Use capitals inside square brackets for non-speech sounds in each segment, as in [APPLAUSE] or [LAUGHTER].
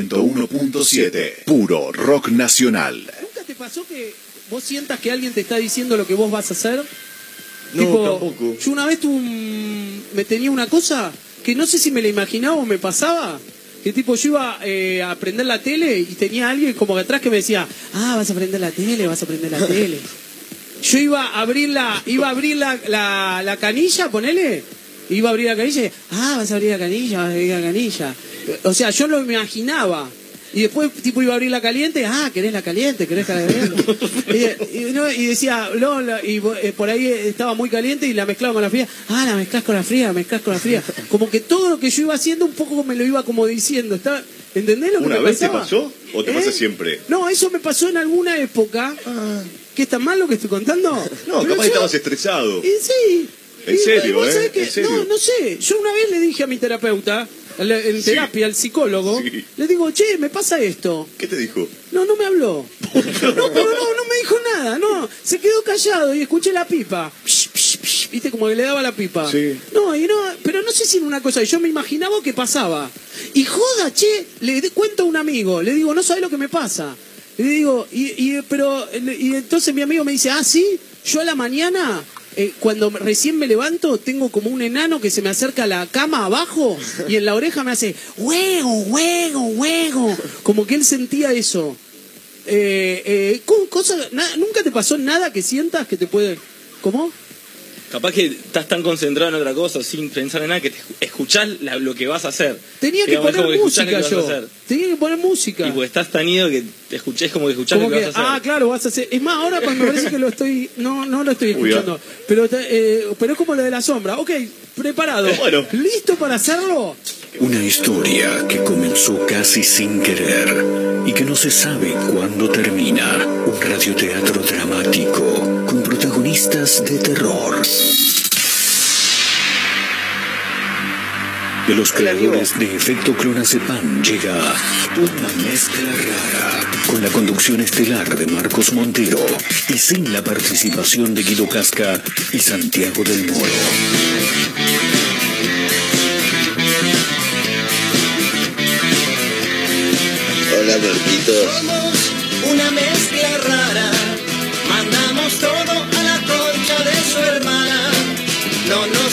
101.7. Puro rock nacional. ¿Nunca te pasó que vos sientas que alguien te está diciendo lo que vos vas a hacer? No, Tipo, tampoco. Yo una vez tuve un- me tenía una cosa que no sé si me la imaginaba o me pasaba. Que tipo, yo iba eh, a prender la tele y tenía alguien como que atrás que me decía, ah, vas a prender la tele, vas a prender la tele. [LAUGHS] Yo iba a abrir la, iba a abrir la, la, la canilla, ponele, iba a abrir la canilla y, ah, vas a abrir la canilla, vas a abrir la canilla. O sea, yo lo imaginaba. Y después, tipo, iba a abrir la caliente, ah, querés la caliente, querés la caliente. [LAUGHS] y, y, no, y decía, no, la- y eh, por ahí estaba muy caliente y la mezclaba con la fría, ah, la mezclas con la fría, la mezclas con la fría. Como que todo lo que yo iba haciendo un poco me lo iba como diciendo. Estaba, ¿Entendés lo que ¿Una me vez te pasó o te ¿Eh? pasa siempre? No, eso me pasó en alguna época. ¿Qué está mal lo que estoy contando? No, Pero capaz yo- estabas estresado. y sí. En serio, ¿eh? que- En serio. No, no sé. Yo una vez le dije a mi terapeuta, en terapia, al psicólogo, Sí. le digo, che, me pasa esto. ¿Qué te dijo? No, no me habló. No, pero no, no me dijo nada, no. Se quedó callado y escuché la pipa. Psh, psh, psh, Viste, como que le daba la pipa. Sí. No, y no, pero no sé si era una cosa, yo me imaginaba que pasaba. Y joda, che, le cuento a un amigo, le digo, no sabes lo que me pasa. Le digo, y, y, pero, y entonces mi amigo me dice, ah, sí, yo a la mañana, eh, cuando recién me levanto, tengo como un enano que se me acerca a la cama abajo y en la oreja me hace, huevo, huevo, huevo. Como que él sentía eso. Eh, eh, co- cosa, ¿Nunca te pasó nada que sientas que te puede... ¿Cómo? Capaz que estás tan concentrado en otra cosa sin pensar en nada que te escu- escuchás la- lo que vas a hacer. Tenía que Digamos, es poner música que yo. Tenía que poner música. Y pues estás tan ido que te escuchás como que escuchás Como lo que, que, vas a hacer. ah, claro, vas a hacer. Es más, ahora me parece que lo estoy. No, no lo estoy escuchando. Pero, eh, pero es como lo de la sombra. Ok, preparado. Bueno. ¿Listo para hacerlo? Una historia que comenzó casi sin querer y que no se sabe cuándo termina. Un radioteatro dramático con protagonistas de terror. De los creadores de Efecto Clonazepam llega una mezcla rara con la conducción estelar de Marcos Montero y sin la participación de Guido Casca y Santiago del Moro. Hola, Marquitos. Somos una mezcla rara, mandamos todo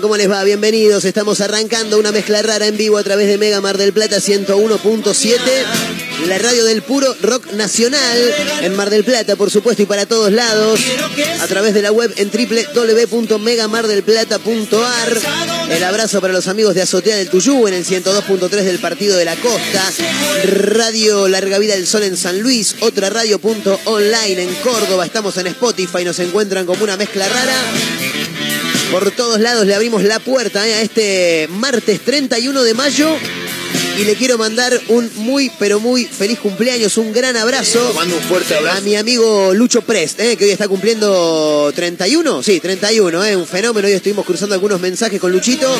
¿Cómo les va? Bienvenidos. Estamos arrancando una mezcla rara en vivo a través de Mega Mar del Plata 101.7, la radio del puro rock nacional en Mar del Plata, por supuesto, y para todos lados, a través de la web en www.megamardelplata.ar. El abrazo para los amigos de Azotea del Tuyú en el 102.3 del Partido de la Costa, Radio Larga Vida del Sol en San Luis, otra radio.online en Córdoba. Estamos en Spotify, nos encuentran como una mezcla rara. Por todos lados le abrimos la puerta eh, a este martes 31 de mayo. Y le quiero mandar un muy, pero muy feliz cumpleaños, un gran abrazo. Te mando un fuerte abrazo. A mi amigo Lucho Prest, eh, que hoy está cumpliendo 31. Sí, 31, eh, un fenómeno. Hoy estuvimos cruzando algunos mensajes con Luchito.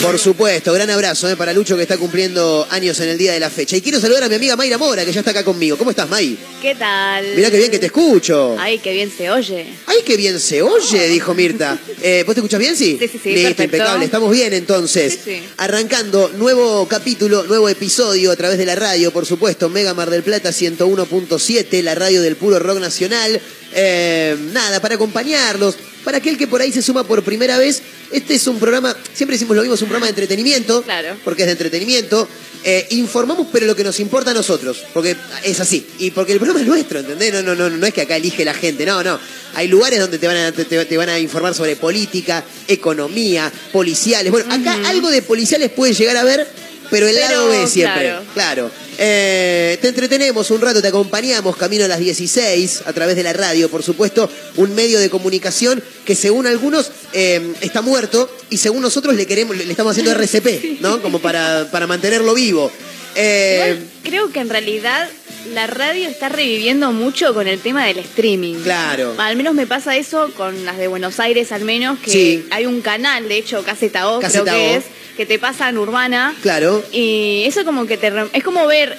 Por supuesto, gran abrazo eh, para Lucho que está cumpliendo años en el día de la fecha. Y quiero saludar a mi amiga Mayra Mora, que ya está acá conmigo. ¿Cómo estás, May? ¿Qué tal? Mirá qué bien que te escucho. Ay, qué bien se oye. ¡Ay, qué bien se oye! Dijo Mirta. Eh, ¿Vos te escuchas bien, sí? Sí, sí, sí, Listo, perfecto. impecable. Estamos bien, entonces. Sí, sí. Arrancando, nuevo capítulo, nuevo episodio a través de la radio, por supuesto. Mega Mar del Plata 101.7, la radio del puro rock nacional. Eh, nada, para acompañarlos. Para aquel que por ahí se suma por primera vez, este es un programa, siempre decimos lo mismo, es un programa de entretenimiento. Claro. Porque es de entretenimiento. Eh, informamos, pero lo que nos importa a nosotros. Porque es así. Y porque el programa es nuestro, ¿entendés? No, no, no, no es que acá elige la gente. No, no. Hay lugares donde te van a, te, te van a informar sobre política, economía, policiales. Bueno, acá algo de policiales puede llegar a ver, pero el Pero, lado B siempre. claro. Claro. Eh, te entretenemos un rato, te acompañamos camino a las 16 a través de la radio, por supuesto, un medio de comunicación que según algunos eh, está muerto y según nosotros le queremos, le estamos haciendo RCP, ¿no? Como para, para mantenerlo vivo. Eh, Igual, creo que en realidad la radio está reviviendo mucho con el tema del streaming. Claro. Al menos me pasa eso con las de Buenos Aires, al menos, que Sí. hay un canal, de hecho, Caseta O, Caseta creo que O. es, que te pasan urbana. claro, Y eso como que te... Es como ver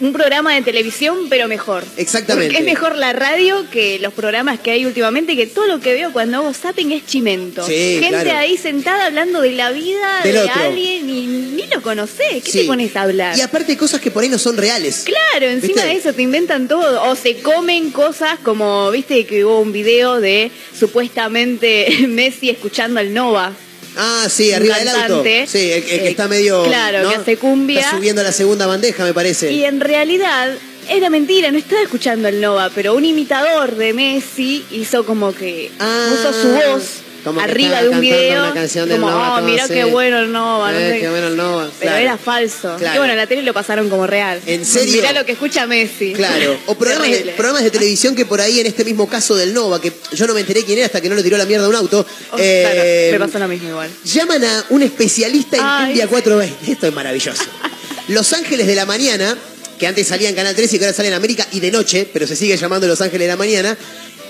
un programa de televisión, pero mejor. Exactamente. Porque es mejor la radio que los programas que hay últimamente, que todo lo que veo cuando hago zapping es chimento. Sí, Gente claro. ahí sentada hablando de la vida Del de otro. alguien y ni lo conocés. ¿Qué sí. te pones a hablar? Y aparte cosas que por ahí no son reales. Claro, encima ¿Viste? de eso te inventan todo. O se comen cosas como, viste que hubo un video de supuestamente [LAUGHS] Messi escuchando al Nova. Ah, sí, arriba del auto. Sí, el, el que Eh, está medio. claro, ¿no? que hace cumbia. Está subiendo a la segunda bandeja, me parece. Y en realidad era mentira, no estaba escuchando al Nova, pero un imitador de Messi hizo como que Ah, puso su voz como arriba de un video. una canción del como, Nova, oh, todo, mira qué bueno el Nova. no Eh, sé qué bueno el Nova, Pero claro. era falso. Claro. Y bueno, en la tele lo pasaron como real. ¿En serio? Mirá lo que escucha Messi. Claro, o programas de, Terrible. programas de televisión que por ahí en este mismo caso del Nova, que yo no me enteré quién era hasta que no le tiró la mierda a un auto, Oh, eh, claro, me pasó lo mismo igual. llaman a un especialista en Ay, sí. 420. Esto es maravilloso. [LAUGHS] Los Ángeles de la Mañana, que antes salía en Canal 13 y que ahora sale en América y de noche, pero se sigue llamando Los Ángeles de la Mañana,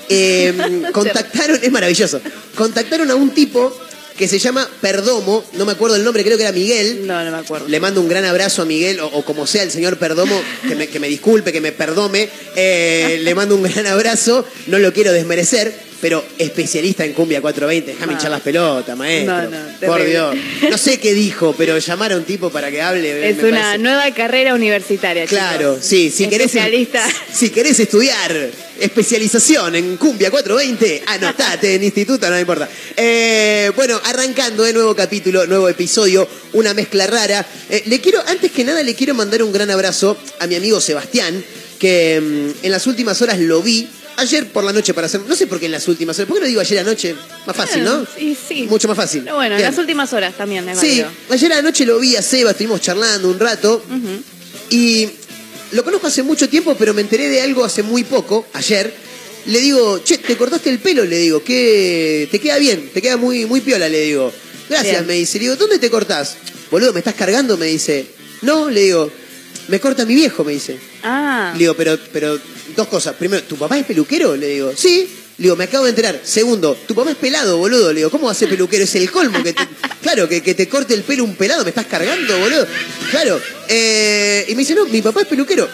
[LAUGHS] eh, contactaron, es maravilloso, contactaron a un tipo que se llama Perdomo, no me acuerdo el nombre, creo que era Miguel, No, no me acuerdo. le mando un gran abrazo a Miguel, o, o como sea el señor Perdomo, que me, que me disculpe, que me perdome. Eh, le mando un gran abrazo, no lo quiero desmerecer, pero especialista en cumbia 420. Déjame hinchar las pelotas, maestro. No, no, Por. Dios. No sé qué dijo, pero llamar a un tipo para que hable. Es me una parece- nueva carrera universitaria. Claro, chicos. sí, si querés, Especialista. si querés estudiar especialización en cumbia 420, anotate en instituto, no me importa. Eh, bueno, arrancando de nuevo capítulo, nuevo episodio, una mezcla rara. Eh, le quiero, antes que nada, le quiero mandar un gran abrazo a mi amigo Sebastián, que mm, en las últimas horas lo vi. Ayer por la noche para hacer, no sé por qué en las últimas horas, ¿por qué no digo ayer anoche? Más fácil, ¿no? Sí, sí. Mucho más fácil. Pero bueno, en Bien. las últimas horas también es Sí, válido. ayer anoche lo vi a Seba, estuvimos charlando un rato. Y lo conozco hace mucho tiempo, pero me enteré de algo hace muy poco, ayer. Le digo, che, te cortaste el pelo, le digo, que te queda bien, te queda muy, muy piola, le digo. Gracias, Bien. me dice. Le digo, ¿dónde te cortás? Boludo, ¿me estás cargando? Me dice. No, le digo, me corta mi viejo, me dice. Ah, Le digo, pero, pero dos cosas. Primero, ¿tu papá es peluquero? Le digo, sí. Le digo, me acabo de enterar. Segundo, tu papá es pelado, boludo. Le digo, ¿cómo va a ser peluquero? Es el colmo. Que te- [LAUGHS] claro, que, que te corte el pelo un pelado, me estás cargando, boludo. Claro. Eh, y me dice, no, mi papá es peluquero.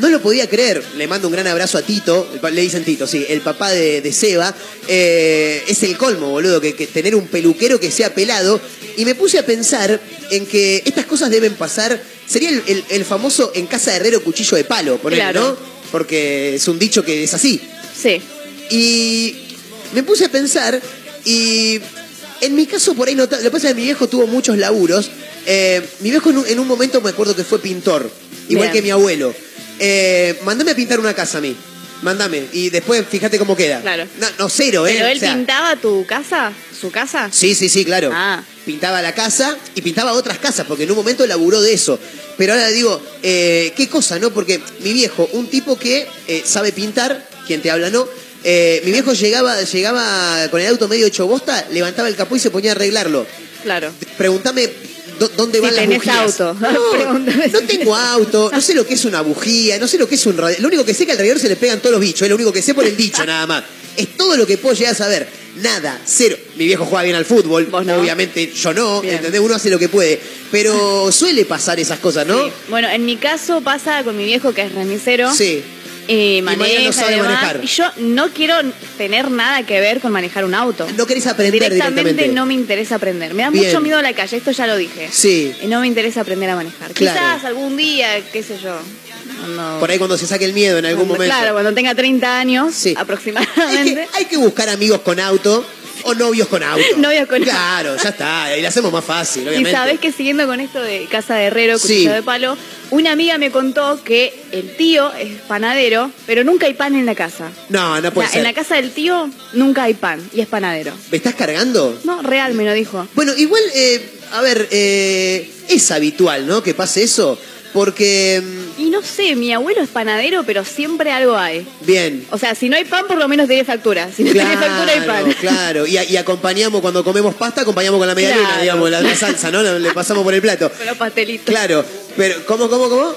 No lo podía creer. Le mando un gran abrazo a Tito. le dicen Tito, sí. El papá de, de Seba. Eh, es el colmo, boludo. Que, que tener un peluquero que sea pelado. Y me puse a pensar en que estas cosas deben pasar. Sería el, el- el famoso en casa de herrero cuchillo de palo, ponele, Claro. ¿no? Porque es un dicho que es así. sí. Y me puse a pensar y en mi caso por ahí no... Lo que pasa es que mi viejo tuvo muchos laburos. Eh, mi viejo en un, en un momento me acuerdo que fue pintor, igual Bien. que mi abuelo. Eh, mandame a pintar una casa a mí. Mándame. Y después fíjate cómo queda. Claro. No, no, cero, ¿eh? ¿Pero él O sea, pintaba tu casa? ¿Su casa? Sí, sí, sí, claro. Ah. Pintaba la casa y pintaba otras casas, porque en un momento laburó de eso. Pero ahora digo, eh, qué cosa, ¿no? Porque mi viejo, un tipo que eh, sabe pintar, quien te habla no, Eh, mi viejo llegaba, llegaba con el auto medio hecho bosta, levantaba el capó y se ponía a arreglarlo. Claro. Pregúntame dó- dónde Si van las bujías. auto. No, [LAUGHS] tengo auto, no sé lo que es una bujía, no sé lo que es un radiador. Lo único que sé es que al radiador se le pegan todos los bichos, es lo único que sé por el dicho nada más. Es todo lo que puedo llegar a saber. Nada, cero. Mi viejo juega bien al fútbol, Vos no. obviamente yo no, Bien. ¿entendés? Uno hace lo que puede. Pero [LAUGHS] suele pasar esas cosas, ¿no? Sí. Bueno, en mi caso pasa con mi viejo que es remisero. Sí. Y maneja no sabe y demás, manejar. y yo no quiero tener nada que ver con manejar un auto. No querés aprender directamente, directamente. no me interesa aprender. Me da Bien. mucho miedo la calle, esto ya lo dije. Sí. Y no me interesa aprender a manejar. Claro. Quizás algún día, qué sé yo. Por ahí cuando se saque el miedo en algún cuando- momento. Claro, cuando tenga 30 años Sí. Aproximadamente. que, hay que buscar amigos con auto o novios con auto. [LAUGHS] Novios con Claro, ya está. Y le hacemos más fácil, Y sabes que siguiendo con esto de casa de herrero, Sí. cuchillo de palo, una amiga me contó que el tío es panadero, pero nunca hay pan en la casa. No, no O puede sea, ser. en la casa del tío nunca hay pan y es panadero. ¿Me estás cargando? No, real me lo dijo. Bueno, igual, eh, a ver, eh, es habitual, ¿no? Que pase eso. Porque, Y no sé, mi abuelo es panadero, pero siempre algo hay. bien. O sea, si no hay pan, por lo menos tiene factura. Si no tiene factura, hay pan. claro. Y, y acompañamos, cuando comemos pasta, acompañamos con la media luna, Claro. digamos, la, la salsa, ¿no? Le pasamos por el plato. [LAUGHS] Con los pastelitos. Claro, pero ¿cómo, cómo, cómo?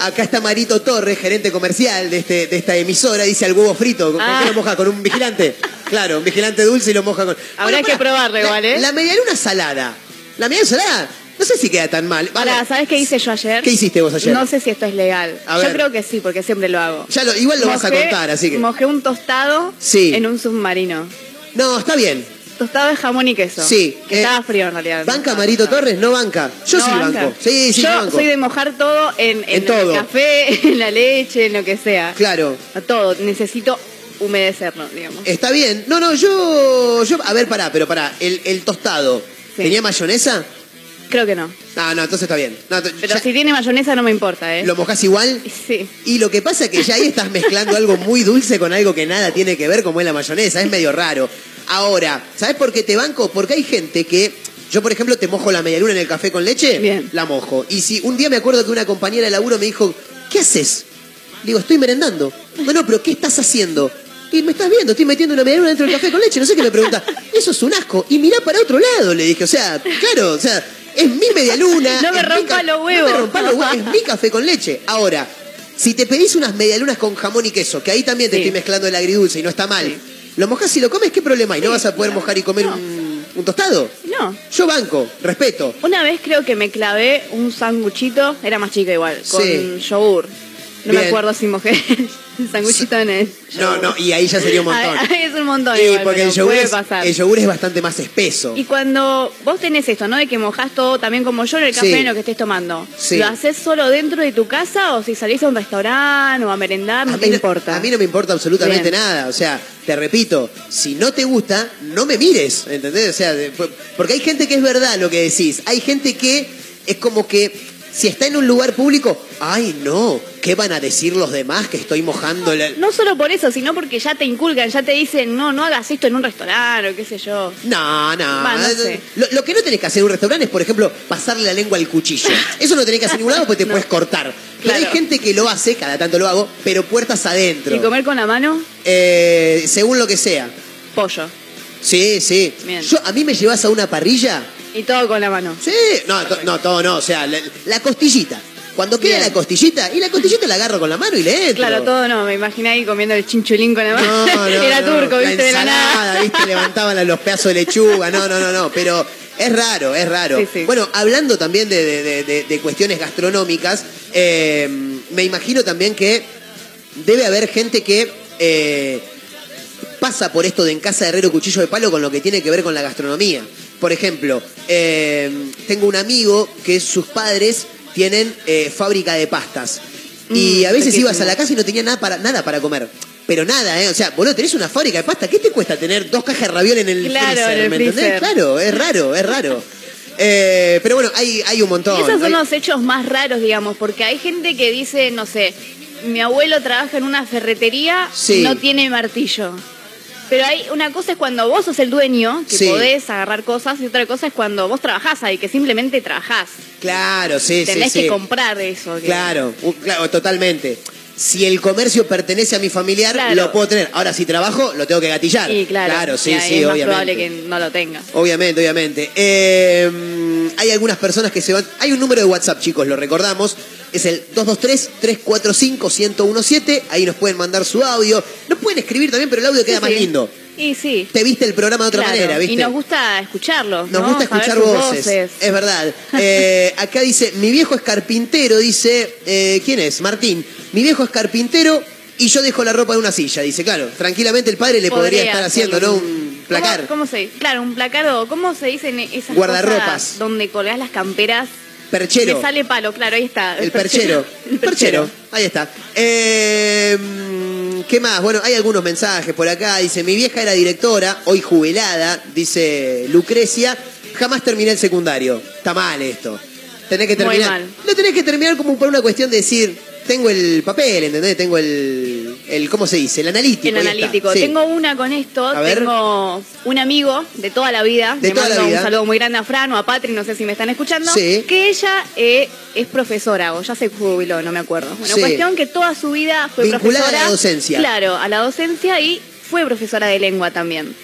Acá está Marito Torres, gerente comercial de, este, de esta emisora, dice al huevo frito. ¿Con Ah. qué lo moja? ¿Con un vigilante? Claro, un vigilante dulce y lo moja con... Habrá que probarlo la- igual, ¿eh? La medialuna salada. La medialuna salada, no sé si queda tan mal. ¿sabes qué hice yo ayer? ¿Qué hiciste vos ayer? No sé si esto es legal. A yo ver. creo que sí, porque siempre lo hago. Ya lo- igual lo vas a contar, así que... Mojé un tostado Sí. en un submarino. No, está bien. Tostado de jamón y queso. Sí. Que eh, estaba frío en realidad. ¿Banca Marito Torres? No banca. Yo No sí banca. banco. Sí, sí, Yo yo banco. soy de mojar todo en, en, En todo. el café, [LAUGHS] en la leche, en lo que sea. Claro. A todo. Necesito humedecerlo, digamos. Está bien. No, no, yo... yo a ver, pará, pero pará. El, el tostado, Sí. ¿tenía mayonesa? Creo que no. No, no, entonces está bien. No, Pero ya- si tiene mayonesa no me importa, ¿eh? ¿Lo mojás igual? Sí. Y lo que pasa es que ya ahí estás mezclando algo muy dulce con algo que nada tiene que ver, como es la mayonesa. Es medio raro. Ahora, ¿sabes por qué te banco? Porque hay gente que. Yo, por ejemplo, te mojo la medialuna en el café con leche, Bien. la mojo. Y si un día me acuerdo que una compañera de laburo me dijo, ¿qué haces? Digo, estoy merendando. No, no, pero ¿qué estás haciendo? Y me estás viendo, estoy metiendo una medialuna dentro del café con leche. No sé qué me pregunta. Eso es un asco. Y mirá para otro lado, le dije. O sea, claro, o sea, es mi medialuna. [LAUGHS] No me rompa los No huevos. me rompa los huevos, es mi café con leche. Ahora, si te pedís unas medialunas con jamón y queso, que ahí también te Sí. estoy mezclando el agridulce y no está mal, Sí. lo mojás y lo comes, ¿qué problema hay? ¿No vas a poder mojar y comer No. un, un tostado? No. Yo banco, respeto. Una vez creo que me clavé un sanguchito, era más chica igual, con yogur. No Bien. me acuerdo si mojé [LAUGHS] el sanguchito en el No, yogur. no, y ahí ya sería un montón. [LAUGHS] Ay, es un montón igual, porque el yogur, es, el yogur es bastante más espeso. Y cuando vos tenés esto, ¿no? De que mojás todo también como yo en el café Sí. en lo que estés tomando. Sí. ¿Lo haces solo dentro de tu casa o si salís a un restaurante o a merendar, no a te no- importa? a mí no me importa absolutamente Bien. nada. O sea, te repito, si no te gusta, no me mires, ¿entendés? O sea, porque hay gente que es verdad lo que decís. Hay gente que es como que si está en un lugar público, ay no, ¿qué van a decir los demás que estoy mojando la... No solo por eso, sino porque ya te inculcan, ya te dicen, no, no hagas esto en un restaurante o qué sé yo. No, no. Va, no sé. Lo, lo que no tenés que hacer en un restaurante es, por ejemplo, pasarle la lengua al cuchillo. [LAUGHS] Eso no tenés que hacer en ningún lado porque te No. puedes cortar. Pero hay Claro. gente que lo hace, cada tanto lo hago, pero puertas adentro. Y comer con la mano, Eh, según lo que sea. pollo. Sí, sí. Bien. Yo, a mí me llevas a una parrilla. Y todo con la mano. Sí. No, to- no, todo no. O sea, la, la costillita. Cuando queda Bien. la costillita, y la costillita la agarro con la mano y le entro. Claro, todo no, me imaginé ahí comiendo el chinchulín con la No, mano. no, [LAUGHS] Era no. turco, viste, de la ensalada, nada. viste, [LAUGHS] levantaban los pedazos de lechuga. No, no, no, no. Pero es raro, es raro. Sí, sí. Bueno, hablando también de, de- de- de- de cuestiones gastronómicas, eh, me imagino también que debe haber gente que eh, pasa por esto de en casa de herrero cuchillo de palo con lo que tiene que ver con la gastronomía. Por ejemplo, eh, tengo un amigo que sus padres tienen eh, fábrica de pastas. Y Mm, a veces ibas a la casa y no tenía nada para, nada para comer. Pero nada, ¿eh? O sea, boludo, tenés una fábrica de pasta. ¿Qué te cuesta tener dos cajas de raviol en el Claro, freezer? en el ¿Me entendés? Claro, es raro, es raro. Eh, pero bueno, hay, hay un montón. Y esos son Hay- los hechos más raros, digamos, porque hay gente que dice, no sé, mi abuelo trabaja en una ferretería Sí. y no tiene martillo. Pero hay una cosa es cuando vos sos el dueño, que Sí. podés agarrar cosas, y otra cosa es cuando vos trabajás ahí, que simplemente trabajás. Claro, sí, Tenés sí, que sí. comprar eso. que- Claro, claro, totalmente. si el comercio pertenece a mi familiar, Claro. lo puedo tener. Ahora, si trabajo, lo tengo que gatillar. Claro, sí, y ahí sí, es más obviamente. probable que no lo tenga. Obviamente, obviamente. Eh, hay algunas personas que se van. Hay un número de WhatsApp, chicos, lo recordamos. Es el 223-345-1017. Ahí nos pueden mandar su audio. Nos pueden escribir también, pero el audio queda Sí, más sí. lindo. Y sí. Te viste el programa de otra Claro, manera, ¿viste? Y nos gusta escucharlos. Nos ¿no? gusta escuchar voces. Es verdad. Eh, acá dice, mi viejo es carpintero, dice, eh, ¿quién es? Martín. Mi viejo es carpintero y yo dejo la ropa en una silla. Dice, claro, tranquilamente el padre le podría, estar haciendo, ¿no? Un placar. ¿Cómo, cómo se dice? Claro, un placar o ¿cómo se dicen esas Guardarropas. cosas donde colgás las camperas? Perchero. Me sale palo, claro, ahí está. El perchero. [LAUGHS] El perchero. Ahí está. Eh, ¿Qué más? Bueno, hay algunos mensajes por acá. Dice, mi vieja era directora, hoy jubilada, dice Lucrecia. Jamás terminé el secundario. Está mal esto. Tenés que Muy terminar. mal. Lo tenés que terminar como por una cuestión de decir, tengo el papel, ¿entendés? Tengo el, el ¿cómo se dice? El analítico. El analítico. Sí. Tengo una con esto. A ver. Tengo un amigo de toda la vida. De Le toda la mando vida. un saludo muy grande a Fran o a Patri, no sé si me están escuchando. Sí. Que ella eh, es profesora o ya se jubiló, no me acuerdo. Bueno, Sí. cuestión que toda su vida fue Vinculada a la profesora. docencia. Claro, a la docencia y fue profesora de lengua también.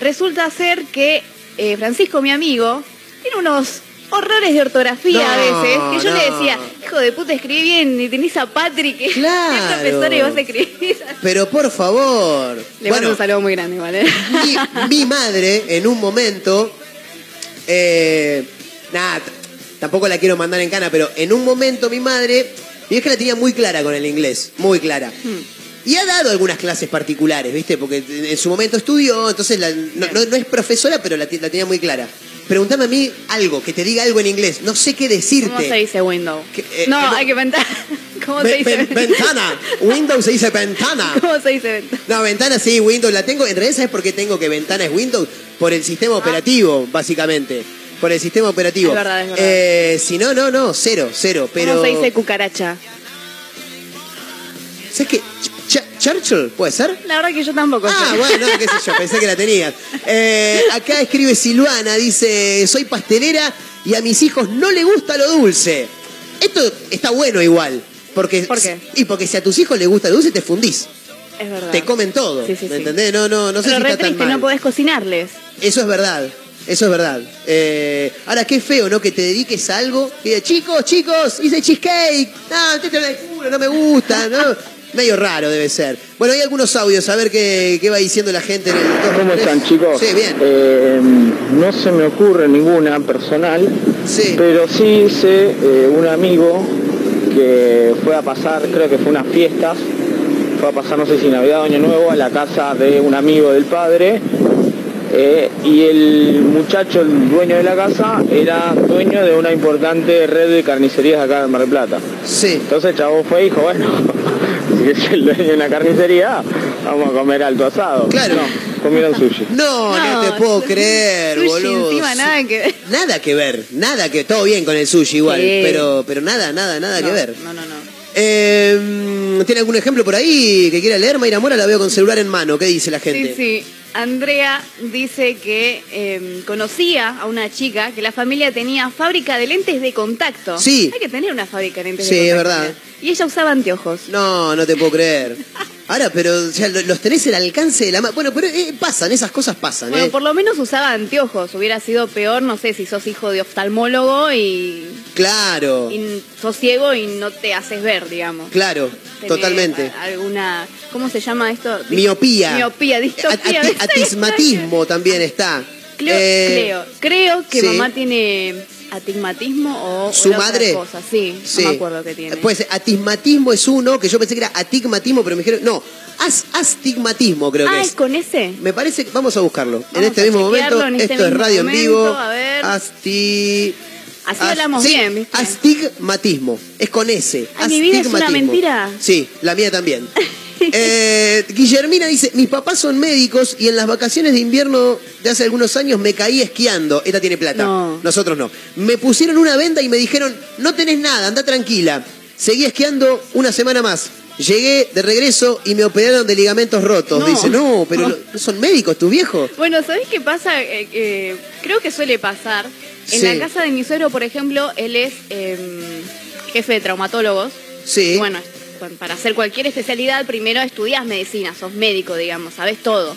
Resulta ser que eh, Francisco, mi amigo, tiene unos horrores de ortografía No, a veces. Que yo le decía, hijo de puta, escribí bien y tenés a Patri que [LAUGHS] Claro. y vas a escribir. Pero por favor. Le mando un saludo muy grande, ¿vale? mi, [LAUGHS] mi madre en un momento, eh, nada, tampoco la quiero mandar en cana, pero en un momento mi madre, mi vieja la tenía muy clara con el inglés, muy clara. Y ha dado algunas clases particulares, ¿viste? Porque en su momento estudió, entonces la- no, no- no es profesora, pero la, la tenía muy clara. Pregúntame a mí algo, que te diga algo en inglés. No sé qué decirte. ¿Cómo se dice window? Que, eh, no, hay que inventar. [LAUGHS] ¿Cómo Ve- se dice? ven- ventana. Windows se dice ventana. [LAUGHS] ¿Cómo se dice ventana? No, ventana sí, Windows la tengo. En realidad, ¿sabes por qué tengo que ventana es Windows? Por el sistema Ah. operativo, básicamente. Por el sistema operativo. Es verdad, es verdad. Eh, si no, no, no, cero, cero. Pero. ¿Cómo se dice cucaracha? ¿Sabes qué? Ch- Ch- ¿Churchill? ¿Puede ser? La verdad que yo tampoco Ah, sé. bueno, qué sé yo, pensé que la tenías. Eh, acá escribe Silvana, dice, soy pastelera y a mis hijos no le gusta lo dulce. Esto está bueno igual. Porque, ¿Por qué? Y porque si a tus hijos les gusta lo dulce, te fundís. Es verdad. Te comen todo. Sí, sí, ¿Me sí. entendés? No, no, no sé Pero si re está tan triste, mal. no podés cocinarles. Eso es verdad. Eso es verdad. Eh, ahora, qué feo, ¿no? Que te dediques a algo que diga, chicos, chicos, hice cheesecake. No, te de culo, no me gusta, ¿no? Medio raro debe ser. Bueno, hay algunos audios, a ver qué, qué va diciendo la gente en el ¿Cómo están chicos? Sí, bien. Eh, no se me ocurre ninguna personal, Sí. pero sí sé eh, un amigo que fue a pasar, creo que fue unas fiestas, fue a pasar no sé si Navidad o Año Nuevo a la casa de un amigo del padre eh, y el muchacho, el dueño de la casa, era dueño de una importante red de carnicerías acá en Mar del Plata. Sí. Entonces el chavo fue y dijo, bueno, [LAUGHS] si es el dueño de una carnicería, vamos a comer alto asado. Claro. No, comieron sushi. No, no, te puedo creer, sushi boludo. encima nada que ver. Nada que ver, nada que. Todo bien con el sushi igual, Sí. pero, pero nada, nada, nada que ver. No, no, no. Eh, ¿Tiene algún ejemplo por ahí que quiera leer? Mayra Mora la veo con celular en mano. ¿Qué dice la gente? Sí, sí. Andrea dice que eh, conocía a una chica que la familia tenía fábrica de lentes de contacto. Sí. Hay que tener una fábrica de lentes Sí, de es contacto. verdad. Y ella usaba anteojos. No, no te puedo creer. [LAUGHS] Ahora, pero o sea, lo- los tenés al alcance de la mano. Bueno, pero eh, pasan, esas cosas pasan, Bueno, ¿eh? por lo menos usaba anteojos. Hubiera sido peor, no sé, si sos hijo de oftalmólogo y, Claro, y sos ciego y no te haces ver, digamos. claro, Tenés totalmente. Alguna, ¿cómo se llama esto? Miopía. Miopía, distopía. ati- atismatismo también está. Creo, Eh, creo, creo que sí. mamá tiene atigmatismo o ¿Su otra madre? cosa. Sí, Sí. no me acuerdo qué tiene. Pues atismatismo es uno, que yo pensé que era atigmatismo, pero me dijeron, no, as- astigmatismo creo que ah, es. ¿es con ese? Me parece que vamos a buscarlo. en este mismo momento, en este esto es radio en vivo. a ver. Asti... Así as- hablamos sí, bien, ¿viste? Astigmatismo. Es con S. Ay, mi vida es una mentira. Sí, la mía también. [LAUGHS] [LAUGHS] Eh, Guillermina dice, mis papás son médicos y en las vacaciones de invierno de hace algunos años me caí esquiando. Esta tiene plata. No. Nosotros no. Me pusieron una venda y me dijeron, no tenés nada, anda tranquila. Seguí esquiando una semana más. Llegué de regreso y me operaron de ligamentos rotos. No. Dice, no, pero No. ¿no son médicos tus viejos? Bueno, ¿sabés qué pasa? Eh, eh, creo que suele pasar. En Sí. la casa de mi suegro, por ejemplo, él es eh, jefe de traumatólogos. Sí. Y bueno, para hacer cualquier especialidad, primero estudias medicina, sos médico, digamos, sabes todo.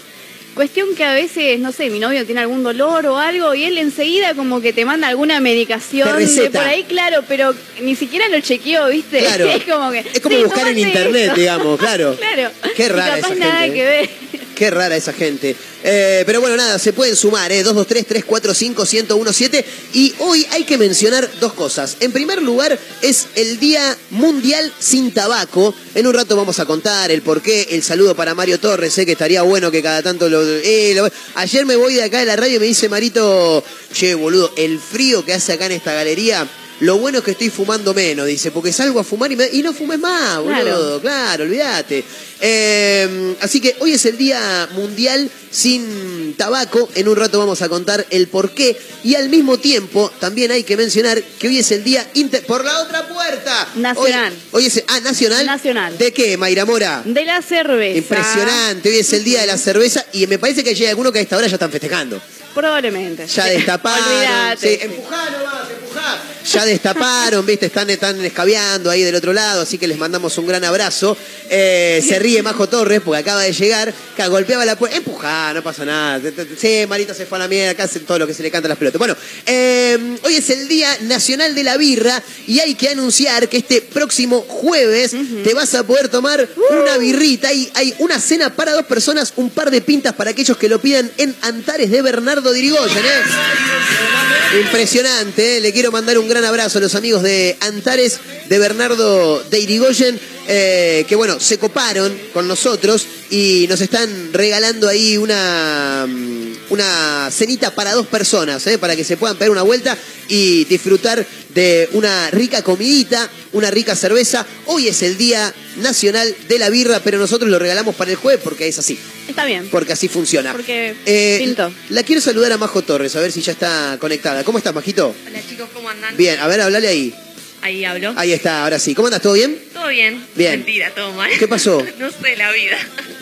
Cuestión que a veces, no sé, mi novio tiene algún dolor o algo y él enseguida como que te manda alguna medicación de por ahí, claro, pero ni siquiera lo chequeó, ¿viste? Claro. [LAUGHS] es como que Es como "Sí, buscar en internet, esto". digamos, [LAUGHS] claro. claro. Qué Y rara capaz esa nada gente, que ver. Qué rara esa gente. Eh, pero bueno, nada, se pueden sumar, ¿eh? 223-345-1017. Y hoy hay que mencionar dos cosas. En primer lugar, es el Día Mundial Sin Tabaco. En un rato vamos a contar el porqué. El saludo para Mario Torres, ¿eh? que estaría bueno que cada tanto lo, eh, lo- Ayer me voy de acá de la radio y me dice Marito, che, boludo, el frío que hace acá en esta galería. Lo bueno es que estoy fumando menos, dice, porque salgo a fumar y, me- y no fumes más, boludo. Claro. Claro, olvídate. Eh, así que hoy es el Día Mundial sin Tabaco. En un rato vamos a contar el por qué. Y al mismo tiempo, también hay que mencionar que hoy es el Día Inter... ¡Por la otra puerta! Nacional. Hoy, hoy es... Ah, ¿nacional? Nacional. ¿De qué, Mayra Mora? De la cerveza. Impresionante. Hoy es el Día de la cerveza y me parece que hay algunos que a esta hora ya están festejando. Probablemente. Ya [LAUGHS] destaparon. Olvídate. Sí, empujá nomás, empujá. Ya destaparon, viste, están, están escabeando ahí del otro lado, así que les mandamos un gran abrazo. Eh, se ríe Majo Torres porque acaba de llegar, que golpeaba la puerta. Empujá, no pasa nada. Sí, Marita se fue a la mierda, acá hacen todo lo que se le canta a las pelotas. Bueno, eh, hoy es el Día Nacional de la Birra y hay que anunciar que este próximo jueves te vas a poder tomar una birrita. Hay, hay una cena para dos personas, un par de pintas para aquellos que lo pidan en Antares de Bernardo Dirigoyen, ¿eh? Impresionante, ¿eh? le quiero mandar un gran abrazo a los amigos de Antares, de Bernardo de Irigoyen, eh, que bueno, se coparon con nosotros y nos están regalando ahí una, mm, una cenita para dos personas, ¿eh? para que se puedan pegar una vuelta y disfrutar de una rica comidita, una rica cerveza. Hoy es el Día Nacional de la Birra, pero nosotros lo regalamos para el jueves porque es así, Está bien. porque así funciona. Porque Eh, pintó. La quiero saludar a Majo Torres, a ver si ya está conectada. ¿Cómo estás, Majito? Hola chicos, ¿cómo andan? Bien, a ver, hablale ahí. Ahí hablo. Ahí está, ahora sí. ¿Cómo andas? ¿Todo bien? ¿Todo bien? Bien. Mentira, todo mal. ¿Qué pasó? [LAUGHS] no sé, la vida.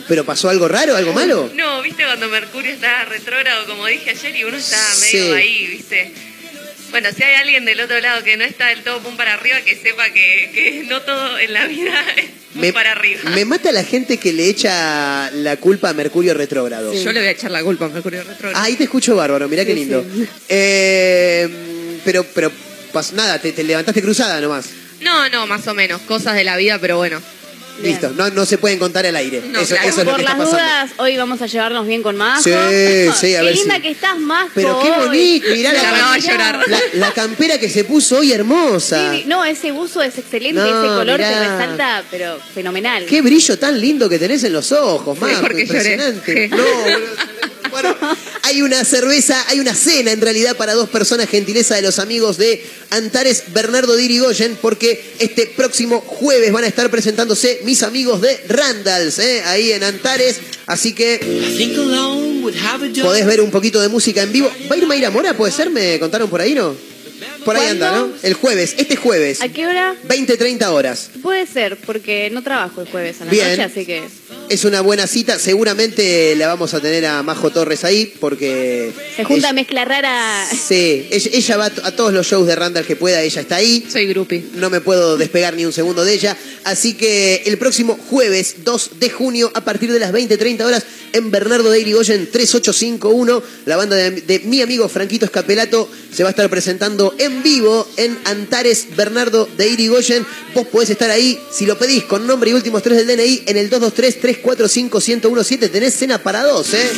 ¿Pero pasó algo raro, algo malo? No, viste cuando Mercurio está retrógrado, como dije ayer, y uno está Sí. medio ahí, viste. Bueno, si hay alguien del otro lado que no está del todo pum para arriba, que sepa que, que no todo en la vida [LAUGHS] es pum para arriba. me mata la gente que le echa la culpa a Mercurio retrógrado. Yo le voy a echar la culpa a Mercurio retrógrado. Ahí te escucho bárbaro, mirá qué lindo. sí. Eh, pero, pero, pas- nada, te, te levantaste cruzada nomás. No, no, más o menos, cosas de la vida, pero bueno. Bien. Listo, no, no se pueden contar al aire. No, eso, claro. eso es lo Por que está las pasando. dudas, hoy vamos a llevarnos bien con Majo. Sí, sí, a Qué ver linda si- que estás, Majo. Pero qué bonito, mirá la, La Mirá. va a llorar. la, la campera que se puso hoy hermosa. Sí, no, ese buzo es excelente, No, ese color mirá. te resalta, pero fenomenal. Qué brillo tan lindo que tenés en los ojos, Sí, Majo, lloré. impresionante. Sí. [LAUGHS] No, hay una cerveza, hay una cena en realidad para dos personas, gentileza de los amigos de Antares Bernardo de Irigoyen, porque este próximo jueves van a estar presentándose mis amigos de Randalls, ¿eh? ahí en Antares. Así que podés ver un poquito de música en vivo. ¿Va a ir Mayra Mora? ¿Puede ser? ¿Me contaron por ahí, no? Por ahí anda, ¿no? ¿Cuándo? El jueves, este jueves, ¿A qué hora? 20-30 horas. Puede ser, porque no trabajo el jueves a la Bien. noche, así que Es una buena cita, seguramente la vamos a tener a Majo Torres ahí, porque... se junta ella- mezcla rara. Sí, ella, ella va a to- a todos los shows de Randall que pueda, ella está ahí. Soy grupi. No me puedo despegar ni un segundo de ella. Así que el próximo jueves 2 de junio, a partir de las 20-30 horas, en Bernardo de Irigoyen 3851, la banda de, mi amigo Franquito Escapelato se va a estar presentando en vivo en Antares Bernardo de Irigoyen. Vos podés estar ahí, si lo pedís con nombre y últimos tres del DNI, en el 223-345-1017. Tenés cena para dos, ¿eh?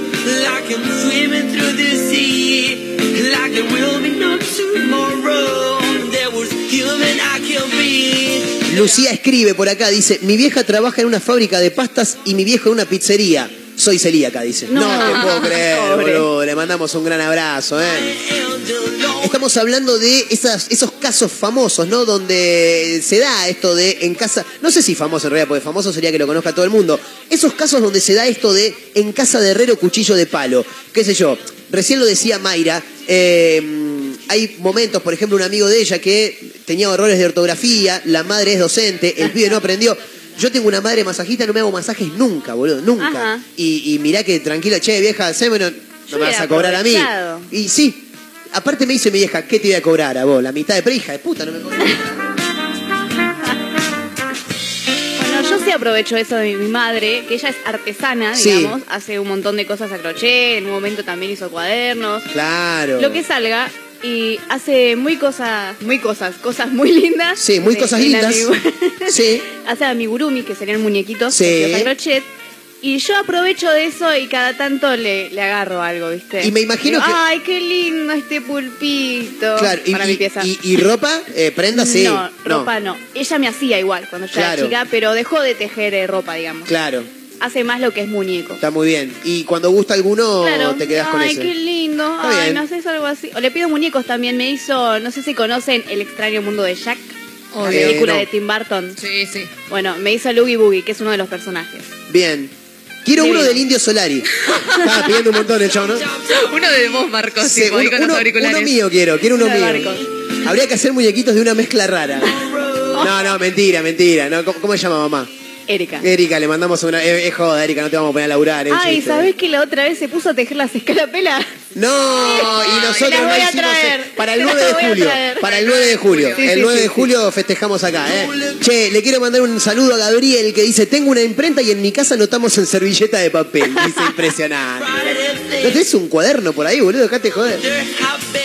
Feel like I'm swimming through the sea, like there will be no tomorrow. There was human I can be. Lucía escribe por acá, dice, mi vieja trabaja en una fábrica de pastas y mi viejo en una pizzería. Soy celíaca, dice. No, No, te puedo creer, [LAUGHS] pobre. boludo. Le mandamos un gran abrazo, ¿eh? Estamos hablando de esas, esos casos famosos, ¿no? Donde se da esto de en casa, no sé si famoso en realidad, porque famoso sería que lo conozca todo el mundo. Esos casos donde se da esto de en casa de herrero cuchillo de palo. Qué sé yo, recién lo decía Mayra, eh, hay momentos, por ejemplo, un amigo de ella que tenía errores de ortografía, la madre es docente, el pibe no aprendió. Yo tengo una madre masajista, no me hago masajes nunca, boludo, nunca. Y, y mirá que tranquilo, che, vieja, haceme, no, no me vas a cobrar a mí. Y sí, aparte me dice mi vieja, ¿qué te voy a cobrar a vos? La mitad de pre, hija de puta, no me cobras. aprovecho eso de mi madre, que ella es artesana, Sí. digamos, hace un montón de cosas a crochet, en un momento también hizo cuadernos, Claro. lo que salga. Y hace muy cosas, muy cosas, cosas muy lindas. Sí, muy cosas lindas. Sí. [LAUGHS] hace amigurumi, que serían muñequitos Sí. hechos a crochet. Y yo aprovecho de eso y cada tanto le, le agarro algo, ¿viste? Y me imagino Digo, que- Ay, qué lindo este pulpito. Claro, y, para y- mi pieza. y- y ropa, eh, prenda, sí. No, ropa no. Ella me hacía igual cuando yo Claro. era chica, pero dejó de tejer eh, ropa, digamos. Claro, Hace más lo que es muñeco. está muy bien. Y cuando gusta alguno, Claro. te quedas con Ay, ese. qué lindo. Está Ay, bien. no sé, es algo así. O le pido muñecos también. Me hizo, no sé si conocen El extraño mundo de Jack. La película Eh, no. de Tim Burton. Sí, sí. Bueno, me hizo Loogie Boogie, que es uno de los personajes. Bien. Quiero uno del Indio Solari. Estaba pidiendo un montón el chavo, ¿no? Uno de vos, Marcos, Sí, tipo, ahí uno, con los uno- auriculares. uno mío quiero, quiero uno Uno de mío. Marcos. Habría que hacer muñequitos de una mezcla rara. [LAUGHS] No, no, mentira, mentira. No, ¿cómo, cómo se llama mamá? Erika. Erika, le mandamos una. Es, es joda, Erika, no te vamos a poner a laburar. es un Ay, chiste. ¿sabés que la otra vez se puso a tejer las escalapelas? No, y nosotros no hicimos para el [LAUGHS] Las 9 de julio. Para el 9 de julio. Sí, el sí, 9 sí, de julio festejamos acá, ¿eh? Che, le quiero mandar un saludo a Gabriel que dice: Tengo una imprenta y en mi casa anotamos en servilleta de papel. Dice [LAUGHS] impresionante. ¿No tenés un cuaderno por ahí, boludo? Dejate joder.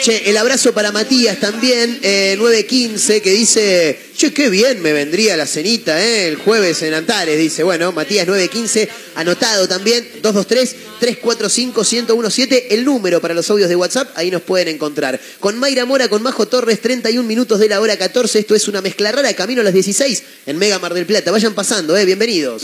Che, el abrazo para Matías también, eh, 915, que dice, che, qué bien me vendría la cenita, eh, el jueves en Antares, dice, bueno, Matías 915, anotado también, 223-345-1017, el número para los audios de WhatsApp, ahí nos pueden encontrar. Con Mayra Mora, con Majo Torres, 31 minutos de la hora 14, esto es una mezcla rara, camino a las 16, en Mega Mar del Plata, vayan pasando, eh, bienvenidos.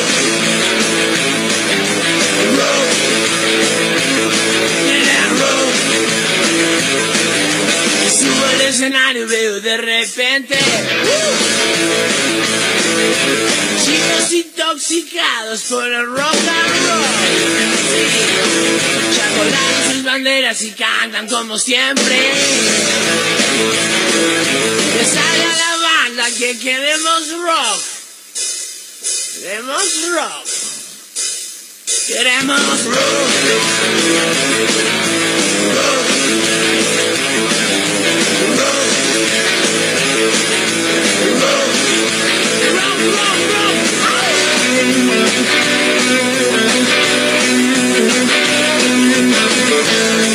escenario veo de repente. Chicos intoxicados por el rock and roll. Ya colaron sus banderas y cantan como siempre. Que salga la banda que queremos rock. Queremos rock. Queremos rock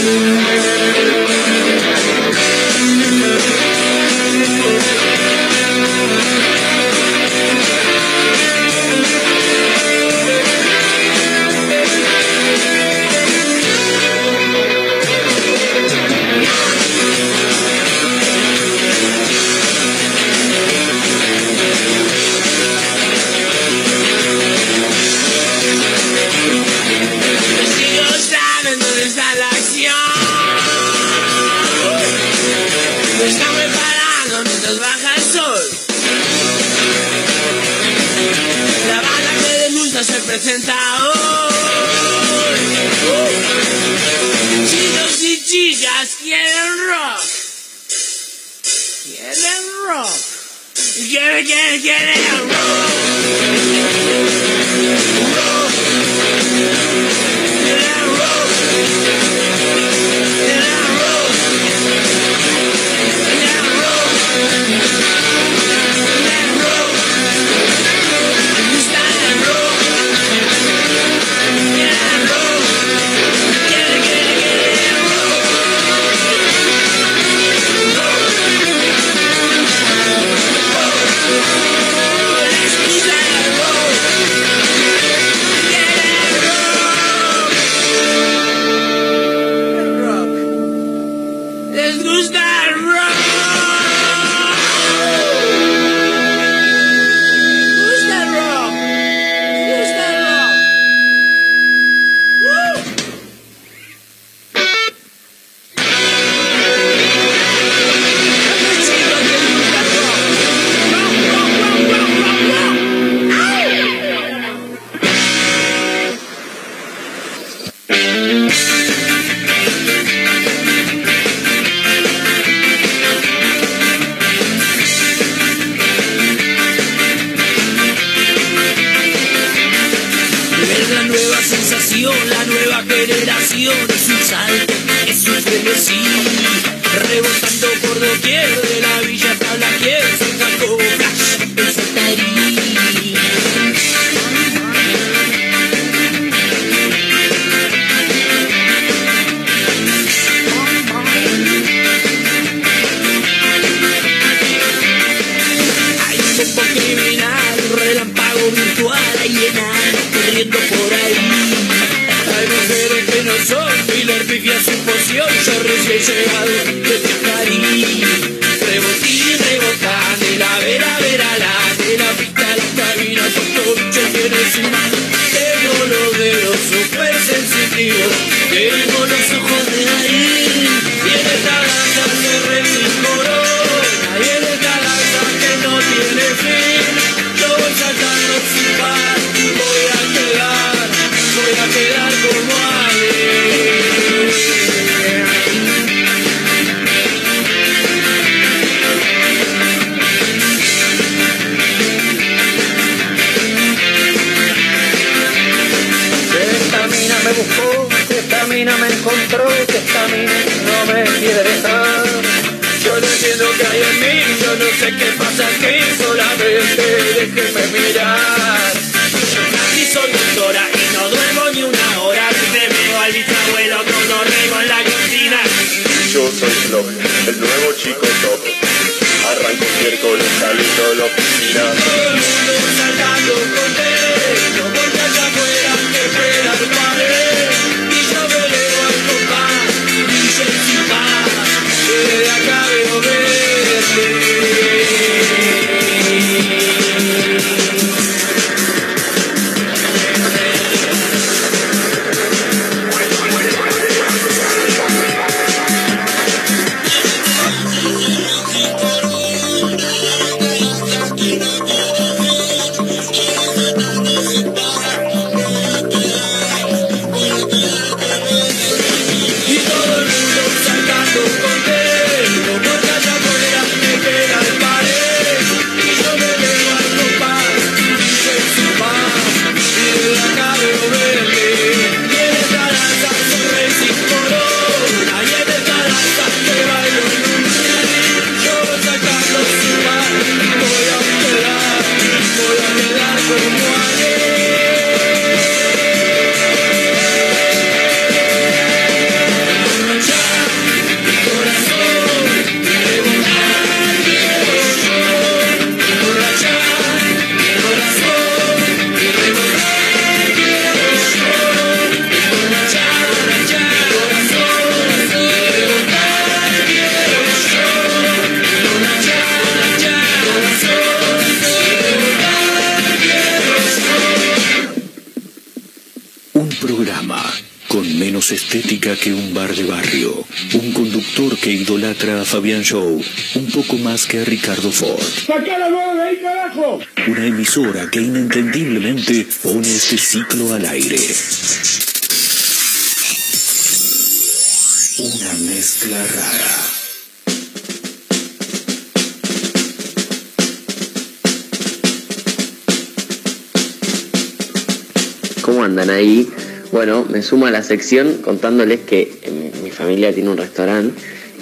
Los Quieren, quieren, quieren rock. idolatra a Fabián Show, un poco más que a Ricardo Ford. ¡Sacala luego de ahí, carajo! Una emisora que inentendiblemente pone este ciclo al aire. Una mezcla rara. ¿Cómo andan ahí? Bueno, me sumo a la sección contándoles que mi familia tiene un restaurante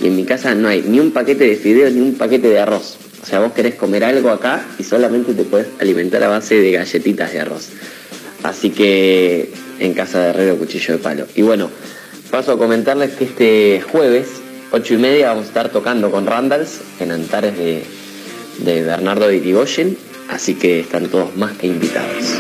en mi casa no hay ni un paquete de fideos ni un paquete de arroz. O sea, vos querés comer algo acá y solamente te podés alimentar a base de galletitas de arroz. Así que en casa de Herrero Cuchillo de Palo. Y bueno, paso a comentarles que este jueves, 8 y media, vamos a estar tocando con Randalls en Antares de, de Bernardo de Irigoyen. Así que están todos más que invitados.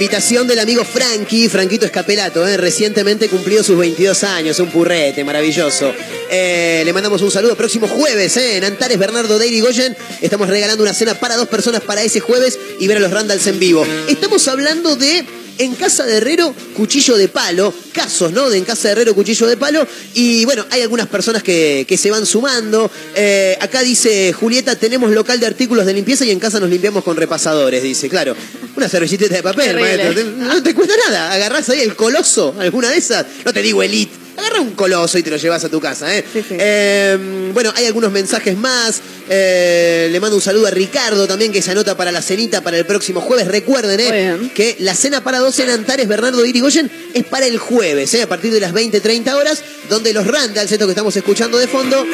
Invitación del amigo Frankie, Franquito Escapelato, ¿eh? recientemente cumplió sus 22 años, un purrete maravilloso. Eh, le mandamos un saludo próximo jueves ¿eh? en Antares Bernardo Daily Goyen. Estamos regalando una cena para dos personas para ese jueves y ver a los Randalls en vivo. Estamos hablando de en Casa de Herrero, cuchillo de palo, casos, ¿no? De en Casa de Herrero, cuchillo de palo. Y bueno, hay algunas personas que, que se van sumando. Eh, acá dice Julieta, tenemos local de artículos de limpieza y en casa nos limpiamos con repasadores, dice, claro. Una servilletita de papel, maestro. No te cuesta nada. Agarrás ahí el coloso, alguna de esas. No te digo elite. Agarra un coloso y te lo llevas a tu casa, ¿eh? Eh, bueno, hay algunos mensajes más. Eh, le mando un saludo a Ricardo también que se anota para la cenita para el próximo jueves. Recuerden, ¿eh? Que la cena para 12 en Antares, Bernardo Irigoyen, es para el jueves, ¿eh? A partir de las 20, 30 horas, donde los Randalls, esto que estamos escuchando de fondo,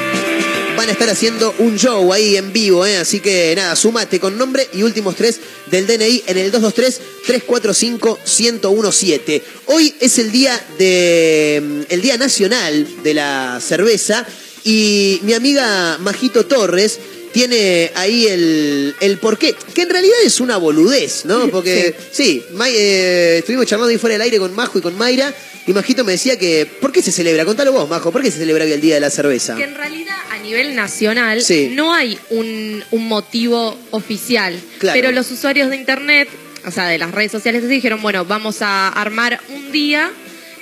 van a estar haciendo un show ahí en vivo, ¿eh? Así que nada, sumate con nombre y últimos tres del DNI en el 223-345-1017. Hoy es el día de mm, el Día Nacional de la Cerveza y mi amiga Majito Torres tiene ahí el, el porqué, que en realidad es una boludez, ¿no? [LAUGHS] Porque, sí, May- eh, estuvimos charlando ahí fuera del aire con Majo y con Mayra, y Majito me decía que, ¿por qué se celebra? Contalo vos, Majo, ¿por qué se celebra hoy el Día de la Cerveza? Que en realidad a nivel nacional Sí. no hay un, un motivo oficial, Claro. pero los usuarios de internet, o sea, de las redes sociales, dijeron, bueno, vamos a armar un día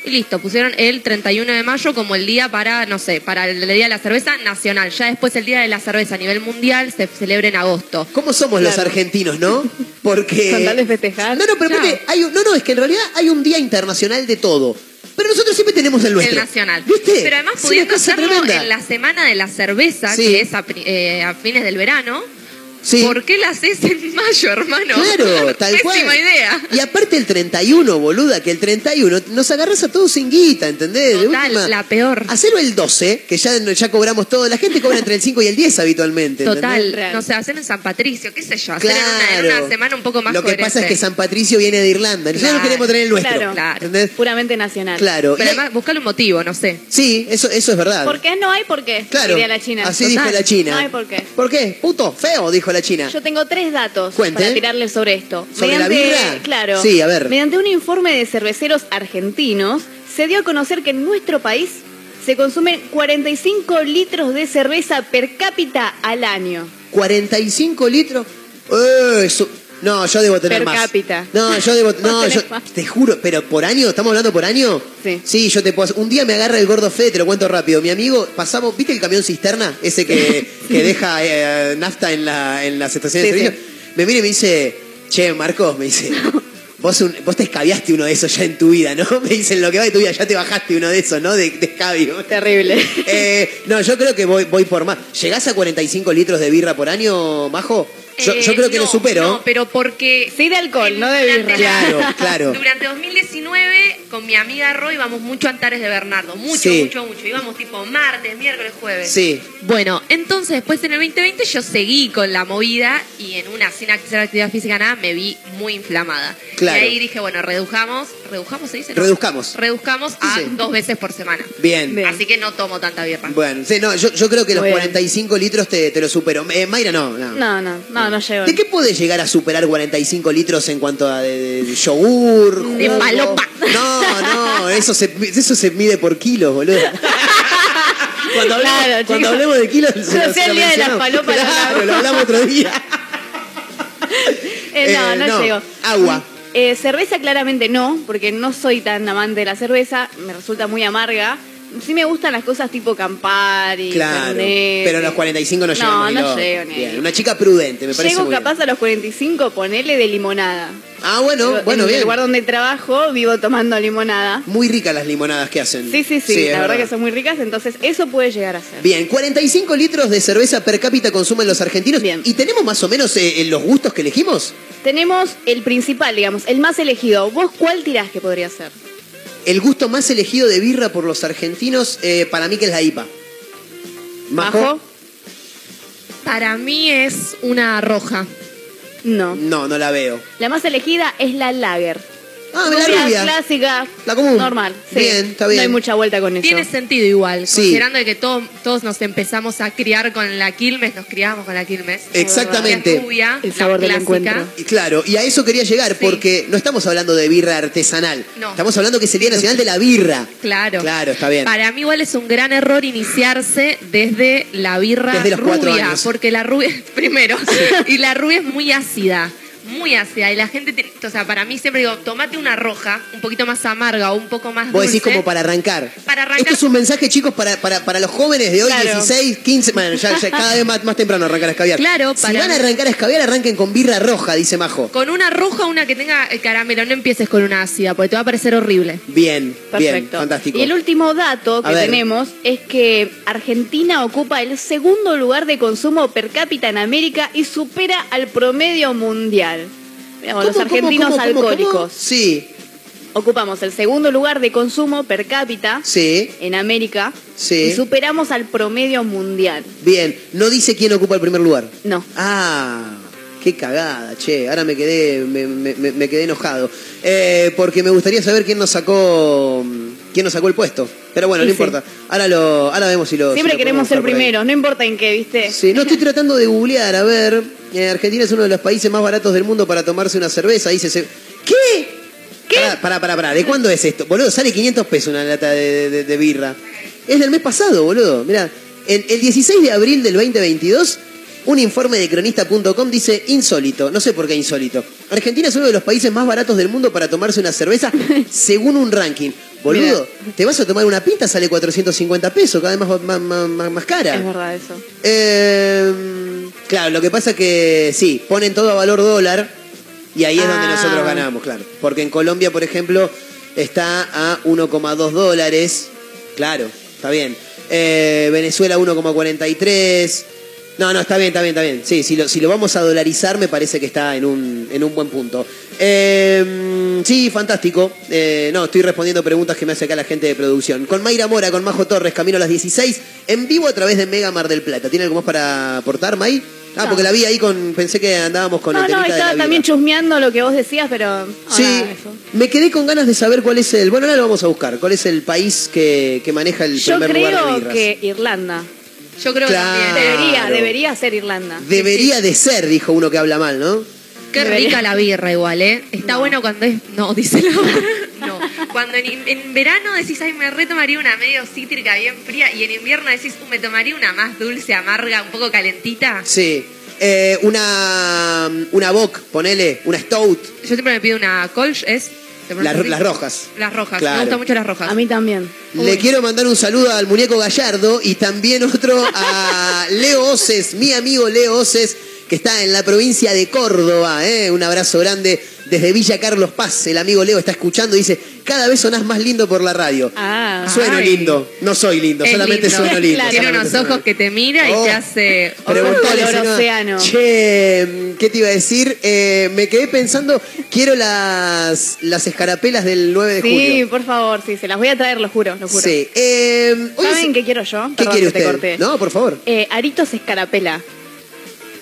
y listo, pusieron el 31 de mayo como el día para, no sé, para el Día de la Cerveza Nacional. Ya después el Día de la Cerveza a nivel mundial se celebra en agosto. ¿Cómo somos los argentinos, no? Porque. [LAUGHS] Con tal de festejar. No, no, pero aparte, hay un- no, no, es que en realidad hay un día internacional de todo. Pero nosotros siempre tenemos el nuestro. El nacional. ¿Viste? Pero además pudiendo hacerlo tremenda. en la semana de la cerveza, Sí. que es a, eh, a fines del verano, Sí. ¿por qué la haces en mayo, hermano? Claro, [LAUGHS] tal cual. Pésima idea. Y aparte el 31, boluda, que el 31 nos agarras a todos sin guita, ¿entendés? De Total, última, la peor. Hacelo el 12, que ya, ya cobramos todo. La gente cobra entre el 5 y el 10 habitualmente. Total, no sé, hacer en San Patricio, qué sé yo, hacer en una- en, Claro. una, semana un poco más Lo que coherente. pasa es que San Patricio viene de Irlanda. Nosotros Claro. queremos tener el nuestro. Claro. Claro. ¿Entendés? Puramente nacional. Claro. Pero Y hay- además, buscarle un motivo, no sé. sí, eso, eso es verdad. ¿Por qué no hay por qué? Claro. Diría la China. Así Total. dijo la China. No hay por qué. ¿Por qué? Puto, feo, dijo China. Yo tengo tres datos Cuente. para tirarle sobre esto. ¿Sobre la birra? Claro. Sí, a ver. Mediante un informe de cerveceros argentinos, se dio a conocer que en nuestro país se consumen 45 litros de cerveza per cápita al año. 45 litros. Eh, eso- No, yo debo tener Per más. cápita. No, yo debo. [LAUGHS] No, yo más. te juro, pero por año, ¿estamos hablando por año? Sí. Sí, yo te puedo. Un día me agarra el gordo Fede, te lo cuento rápido. Mi amigo, pasamos, ¿viste el camión cisterna? Ese que, [LAUGHS] que deja eh, nafta en, la, en las estaciones Sí, de servicio. Me mira y me dice, che, Marcos, me dice. Vos, un- vos te escabiaste uno de esos ya en tu vida, ¿no? [LAUGHS] Me dicen lo que va de tu vida, ya te bajaste uno de esos, ¿no? De, de escabio. Terrible. Eh, no, yo creo que voy, voy por más. ¿Llegás a 45 litros de birra por año, Majo? Yo, Eh, yo creo que no, lo supero. No, pero porque... Sí de alcohol, no de durante birra. Claro, [LAUGHS] claro. Durante 2019, con mi amiga Roy, íbamos mucho a Antares de Bernardo. Mucho, Sí. mucho, mucho. Íbamos tipo martes, miércoles, jueves. Sí. Bueno, entonces después en el 2020 yo seguí con la movida y en una sin hacer actividad física nada me vi muy inflamada. Claro. Y ahí dije, bueno, redujamos, redujamos se dice, ¿No? Reduzcamos. Reduzcamos a Sí. dos veces por semana. Bien. Así que no tomo tanta birra. Bueno, sí, no, yo, yo creo que los Muy bien. 45 litros te, te lo supero. Eh, Mayra, no, no. No, no, no, no llego. ¿De qué puede llegar a superar 45 litros en cuanto a de, de- de yogur? De jugo? palopa. No, no, eso se, eso se mide por kilos, boludo. Cuando hablemos, Claro, cuando chicos. hablemos de kilos, se No lo- sea se el lo día de las mencionamos. palopas, lo Claro, hablamos. lo hablamos otro día. Eh, no, Eh, no, no, llego. agua. Eh, cerveza claramente no, porque no soy tan amante de la cerveza, me resulta muy amarga. Sí me gustan las cosas tipo Campari, Claro, Fernet. pero a los 45 no No, llegamos. no loco. llego ni Bien, una chica prudente, me parece Llego muy bien. capaz a los 45, ponele de limonada. Ah, bueno, Yo, bueno, en bien. el lugar donde trabajo vivo tomando limonada. Muy ricas las limonadas que hacen. Sí, sí, sí, la verdad que son muy ricas, entonces eso puede llegar a ser. Bien, 45 litros de cerveza per cápita consumen los argentinos. Bien. ¿Y tenemos más o menos eh, eh, los gustos que elegimos? Tenemos el principal, digamos, el más elegido. ¿Vos cuál tirás que podría ser? El gusto más elegido de birra por los argentinos, eh, para mí que es la IPA. ¿Majo? ¿Majo? Para mí es una roja. No. No, no la veo. La más elegida es la lager. Ah, la rubia. clásica. La común. Normal. sí. Bien, está bien. No hay mucha vuelta con eso. Tiene sentido igual, Sí. considerando de que todo- todos nos empezamos a criar con la Quilmes, nos criamos con la Quilmes. Exactamente. La rubia, El sabor la del clásica. encuentro. Y claro, y a eso quería llegar, porque no estamos hablando de birra artesanal. No. Estamos hablando que es el Día Nacional de la Birra. Claro. Claro, está bien. Para mí igual es un gran error iniciarse desde la birra Desde los cuatro rubia, años. porque la rubia, [LAUGHS] primero, y la rubia es muy ácida, muy ácida, y la gente, te- o sea, para mí siempre digo, tomate una roja, un poquito más amarga o un poco más Vos dulce. decís como para arrancar. Para arrancar. Esto es un mensaje, chicos, para, para, para los jóvenes de hoy, Claro. 16, 15. Bueno, ya, ya cada vez más, más temprano arrancar a escabiar. Claro, Si para van a arrancar a escabiar, arranquen con birra roja, dice Majo. Con una roja, una que tenga eh, caramelo, no empieces con una ácida, porque te va a parecer horrible. Bien, bien, Perfecto. fantástico. Y el último dato que tenemos es que Argentina ocupa el segundo lugar de consumo per cápita en América y supera al promedio mundial. Los ¿Cómo, cómo, argentinos cómo, cómo, alcohólicos. cómo? Sí, Ocupamos el segundo lugar de consumo per cápita sí, en América Sí. y superamos al promedio mundial. bien. No dice quién ocupa el primer lugar. No. Ah, qué cagada, che. Ahora me quedé, me, me- me- me quedé enojado. Eh, porque me gustaría saber quién nos sacó, quién nos sacó el puesto. Pero bueno, Sí, no sí. importa. Ahora lo, ahora vemos si lo. Siempre si lo queremos ser primeros, no importa en qué, ¿viste? Sí, no estoy tratando de googlear, a ver. eh, Argentina es uno de los países más baratos del mundo para tomarse una cerveza. Dice. se- ¿Qué? ¿Qué? Pará, pará, pará, pará. ¿De cuándo es esto? Boludo, sale 500 pesos una lata de, de- de birra. Es del mes pasado, boludo. Mirá, el, el 16 de abril del 2022, un informe de cronista.com dice insólito. No sé por qué insólito. Argentina es uno de los países más baratos del mundo para tomarse una cerveza [LAUGHS] según un ranking. Boludo, te vas a tomar una pinta, sale 450 pesos, cada vez más, más, más- más- cara. Es verdad eso. Eh, claro, lo que pasa es que sí, ponen todo a valor dólar y ahí es donde Ah. nosotros ganamos, claro. Porque en Colombia, por ejemplo, está a 1,2 dólares. Claro, está bien. Eh, Venezuela 1,43. No, no, está bien, está bien, está bien. Sí, si lo, si lo vamos a dolarizar me parece que está en un, en un buen punto. Eh, sí, fantástico. Eh, no, estoy respondiendo preguntas que me hace acá la gente de producción. Con Mayra Mora, con Majo Torres, camino a las 16, en vivo a través de Mega Mar del Plata. ¿Tiene algo más para aportar, May? Ah, No. porque la vi ahí con. Pensé que andábamos con No, el no, de estaba la también chusmeando lo que vos decías, pero. ah, Sí, eso. me quedé con ganas de saber cuál es el. Bueno, ahora lo vamos a buscar. ¿Cuál es el país que, que maneja el Yo primer lugar de que Irlanda. Yo creo Claro. que también. Debería, debería ser Irlanda. Debería de ser, dijo uno que habla mal, ¿no? Qué Debería. rica la birra igual, ¿eh? Está No. bueno cuando es... No, dice la [LAUGHS] No. Cuando en, en verano decís, ay, me retomaría una medio cítrica bien fría, y en invierno decís, "Uh, me tomaría una más dulce, amarga, un poco calentita. Sí. Eh, una. Una Bock, ponele, una Stout. Yo siempre me pido una Kolsch, ¿es? Las rojas. Las rojas, Claro. me gustan mucho las rojas. A mí también. Le quiero mandar un saludo al muñeco Gallardo y también otro a Leo Oces, mi amigo Leo Oces, que está en la provincia de Córdoba. ¿eh? Un abrazo grande desde Villa Carlos Paz. El amigo Leo está escuchando y dice, cada vez sonás más lindo por la radio. Ah, Sueno Ay. lindo, no soy lindo, Es solamente lindo. sueno lindo. Claro. Tiene unos ojos que te mira y Oh. te hace... Preguntale, color océano. Che, ¿qué te iba a decir? Eh, me quedé pensando, quiero las, las escarapelas del 9 de Sí, julio. por favor, sí, se las voy a traer, lo juro, lo juro. Sí. Eh, ¿Saben es- qué quiero yo? ¿Qué Perdón quiere que te usted? corté. No, por favor. Eh, aritos escarapela.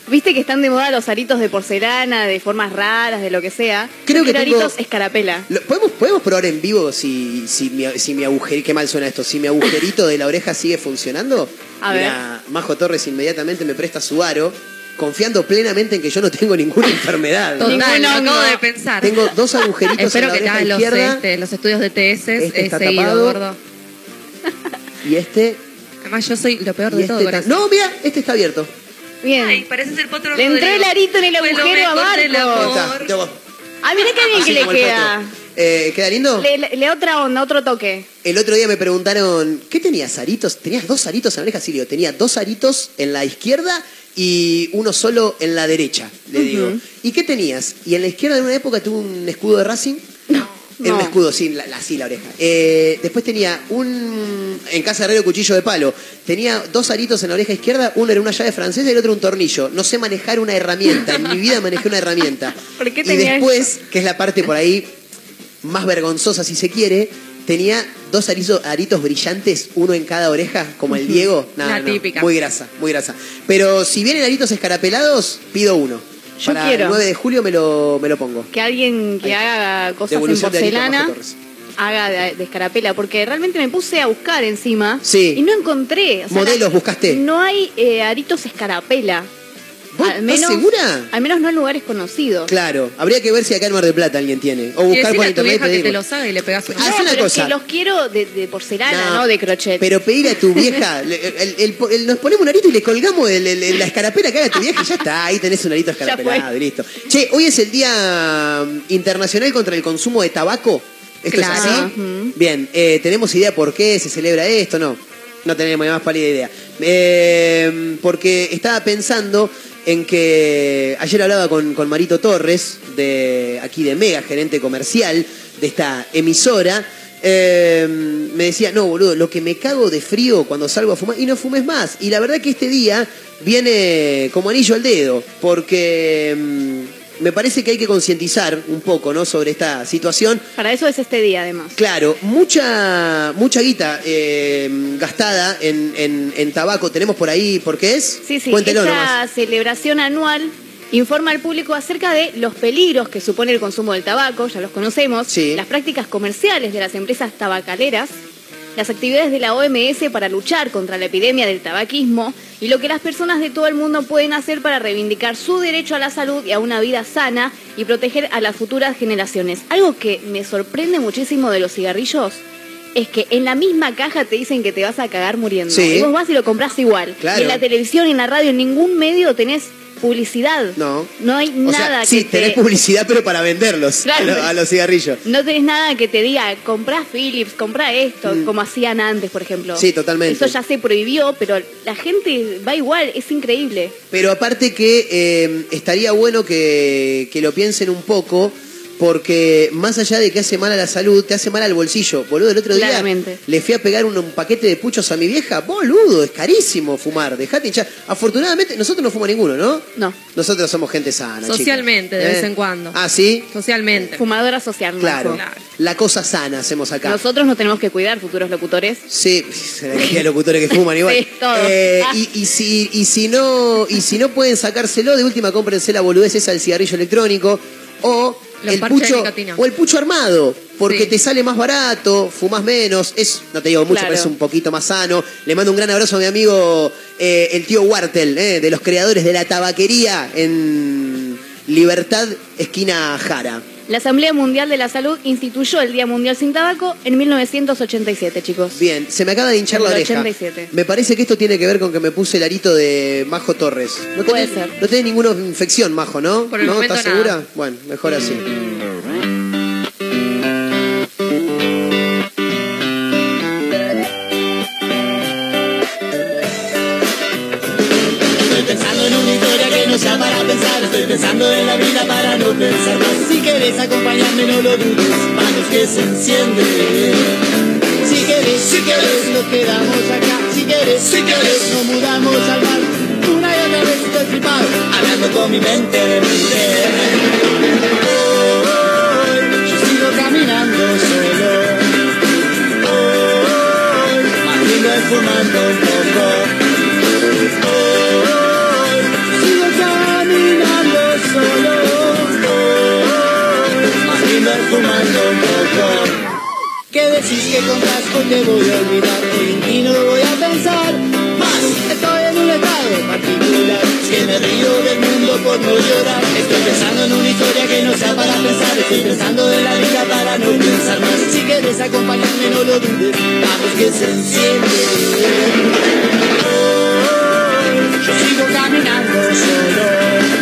Viste que están de moda los aritos de porcelana, de formas raras, de lo que sea. Creo Yo que tengo- aritos escarapela. Lo- ¿Podemos, ¿Podemos probar en vivo si, si, mi, si mi agujerito, qué mal suena esto, si mi agujerito de la oreja sigue funcionando? A Mirá, Majo Torres inmediatamente me presta su aro, confiando plenamente en que yo no tengo ninguna enfermedad. Total, Ningún lo acabo hongo. de pensar. Tengo dos agujeritos [LAUGHS] en Espero la que te oreja los, izquierda este, los estudios de TS Este eh, está seguido, tapado. gordo. y este... Además, yo soy lo peor y de este todo, ta- corazón. No, mira, este está abierto. Bien. Ay, pareces el potro Le entró el arito en el agujero a Ah, mirá qué bien así que le queda. Eh, ¿Queda lindo? Le, le- le otra onda, otro toque. El otro día me preguntaron, ¿qué tenías, aritos? ¿Tenías dos aritos en la oreja? Sí, digo, tenía dos aritos en la izquierda y uno solo en la derecha, le digo. ¿Y qué tenías? Y en la izquierda en una época tuve un escudo de Racing. Era un No. escudo, sí, la, la- sí, la oreja. Eh, después tenía un. En casa de Herrero, cuchillo de palo. Tenía dos aritos en la oreja izquierda, uno era una llave francesa y el otro un tornillo. No sé manejar una herramienta. En mi vida manejé una herramienta. [LAUGHS] ¿Por qué y tenía después, que es la parte por ahí más vergonzosa si se quiere, tenía dos aritos brillantes, uno en cada oreja, como el Diego. No, La no, típica. Muy grasa, muy grasa. Pero si vienen aritos escarapelados, pido uno. Yo para quiero. el 9 de julio me lo, me lo pongo. Que alguien que haga cosas en Devolución porcelana haga de, de escarapela, porque realmente me puse a buscar encima Sí. y no encontré. o sea, Modelos, buscaste. No hay eh, aritos escarapela. ¿Vos Al estás menos, segura? Al menos no en lugares conocidos. Claro, habría que ver si acá en Mar del Plata alguien tiene. O buscar por a tu internet y vieja que te los haga y le pegas una. Haz No, una pero es cosa. que los quiero de, de porcelana, No, no, de crochet. Pero pedir a tu vieja, [LAUGHS] el- el- el- nos ponemos un arito y le colgamos el- el- el- la escarapela que haga tu vieja y ya está, ahí tenés un arito [LAUGHS] escarapelado y listo. Che, hoy es el Día mm, Internacional contra el Consumo de Tabaco. ¿Esto Claro. es así? Ujú. Bien, eh, ¿tenemos idea por qué se celebra esto? No, no tenemos ni más pálida idea. Eh, porque estaba pensando en que ayer hablaba con, con Marito Torres, de aquí de Mega, gerente comercial de esta emisora. eh, me decía, no, boludo, lo que me cago de frío cuando salgo a fumar, y no fumes más. Y la verdad que este día viene como anillo al dedo, porque mm, me parece que hay que concientizar un poco, ¿no? Sobre esta situación. Para eso es este día, además. Claro, mucha mucha guita eh, gastada en, en- en tabaco. Tenemos por ahí, ¿por qué es? Sí, sí, Cuéntelo esta nomás. celebración anual informa al público acerca de los peligros que supone el consumo del tabaco, ya los conocemos, Sí. las prácticas comerciales de las empresas tabacaleras, las actividades de la OMS para luchar contra la epidemia del tabaquismo y lo que las personas de todo el mundo pueden hacer para reivindicar su derecho a la salud y a una vida sana y proteger a las futuras generaciones. Algo que me sorprende muchísimo de los cigarrillos es que en la misma caja te dicen que te vas a cagar muriendo. Sí. Y vos vas y lo compras igual. Claro. Y en la televisión, en la radio, en ningún medio tenés publicidad. No. No hay O sea, nada que sí, te... tenés publicidad, pero para venderlos Claro. a, lo- a los cigarrillos. No tenés nada que te diga, comprá Philips, comprá esto, como hacían antes, por ejemplo. Mm. Sí, totalmente. Eso ya se prohibió, pero la gente va igual, es increíble. Pero aparte que eh, estaría bueno que, que lo piensen un poco, porque más allá de que hace mal a la salud, te hace mal al bolsillo. Boludo, el otro día Claramente. le fui a pegar un, un paquete de puchos a mi vieja. Boludo, es carísimo fumar. Dejate hinchar. Afortunadamente, nosotros no fumamos ninguno, ¿no? No. Nosotros somos gente sana. Socialmente, de ¿Eh? vez en cuando. Ah, sí. Socialmente. Fumadora social, Claro. La cosa sana hacemos acá. Nosotros nos tenemos que cuidar, futuros locutores. Sí, de locutores que fuman igual. [LAUGHS] Sí, todos. Eh, y, y si, y, si no, y si no pueden sacárselo, de última cómprense la boludez esa del cigarrillo electrónico o el pucho o el pucho armado, porque Sí. te sale más barato, fumas menos, es, no te digo mucho, Claro. pero es un poquito más sano. Le mando un gran abrazo a mi amigo eh, el tío Wartel, eh, de los creadores de la tabaquería en Libertad, esquina Jara. La Asamblea Mundial de la Salud instituyó el Día Mundial sin Tabaco en 1987, chicos. Bien, se me acaba de hinchar En la oreja. 87. Me parece que esto tiene que ver con que me puse el arito de Majo Torres. No Puede tenés, ser. No tenés ninguna infección, Majo, ¿no? Por el ¿No? momento ¿Estás nada. segura? Bueno, mejor así. Pensando en la vida para no pensar más. Si quieres acompañarme no lo dudes. Manos que se encienden. Si quieres, si quieres nos quedamos acá. Si quieres, si quieres nos mudamos al mar. Una y otra vez estoy flipado Hablando con mi mente de mente. Hoy yo sigo caminando solo. Hoy es fumando un poco. Hoy sigo caminando solo. Más es fumando un poco. ¿Qué decís que compras? Hoy te voy a olvidar. Hoy en ti no voy a pensar más. Estoy en un estado particular. Que me río del mundo por no llorar. Estoy pensando en una historia que no sea para pensar. Estoy pensando en la vida para no pensar más. Si quieres acompañarme, no lo dudes. Vamos que se enciende. Yo sigo caminando solo.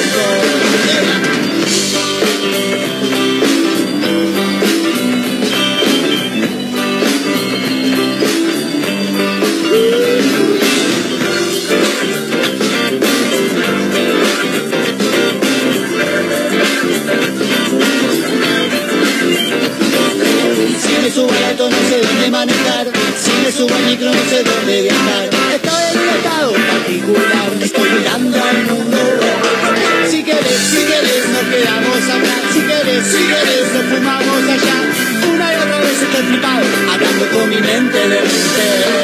manejar. Si me subo al micro no sé dónde viajar. Estoy en un estado particular. Estoy mirando al mundo. Si querés, si querés nos quedamos a hablar Si querés, si querés nos fumamos allá. Una y otra vez estoy flipado Hablando con mi mente de mente.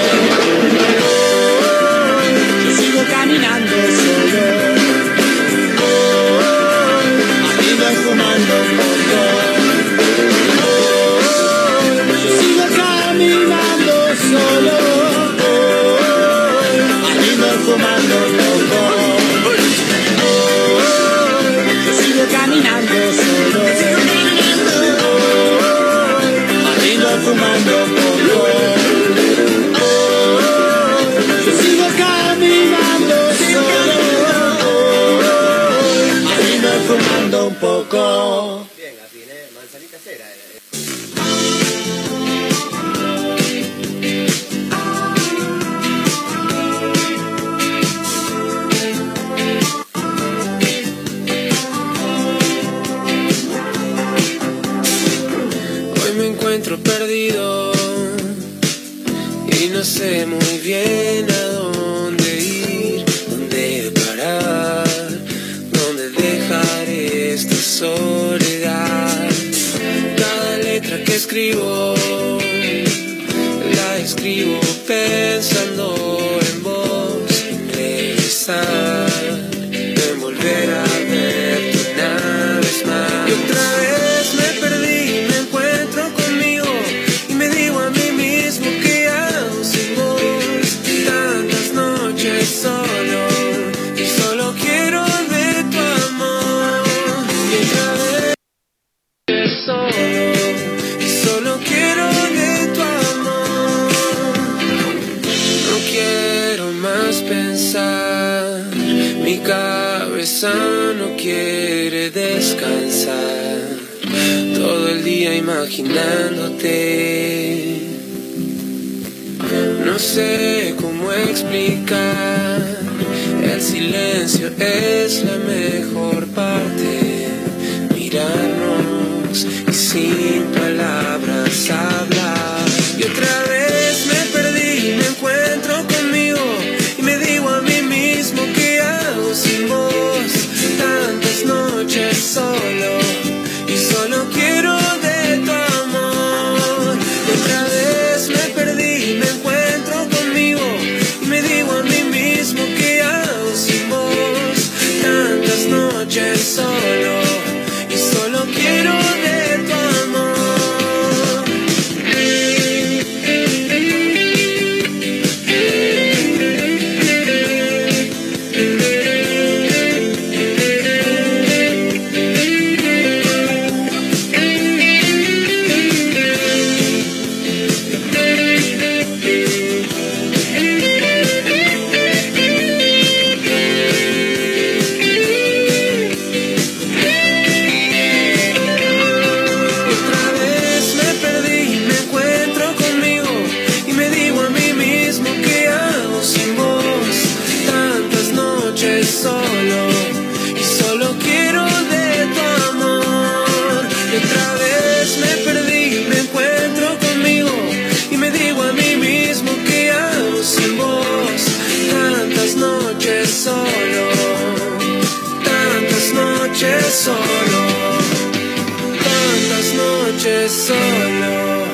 solo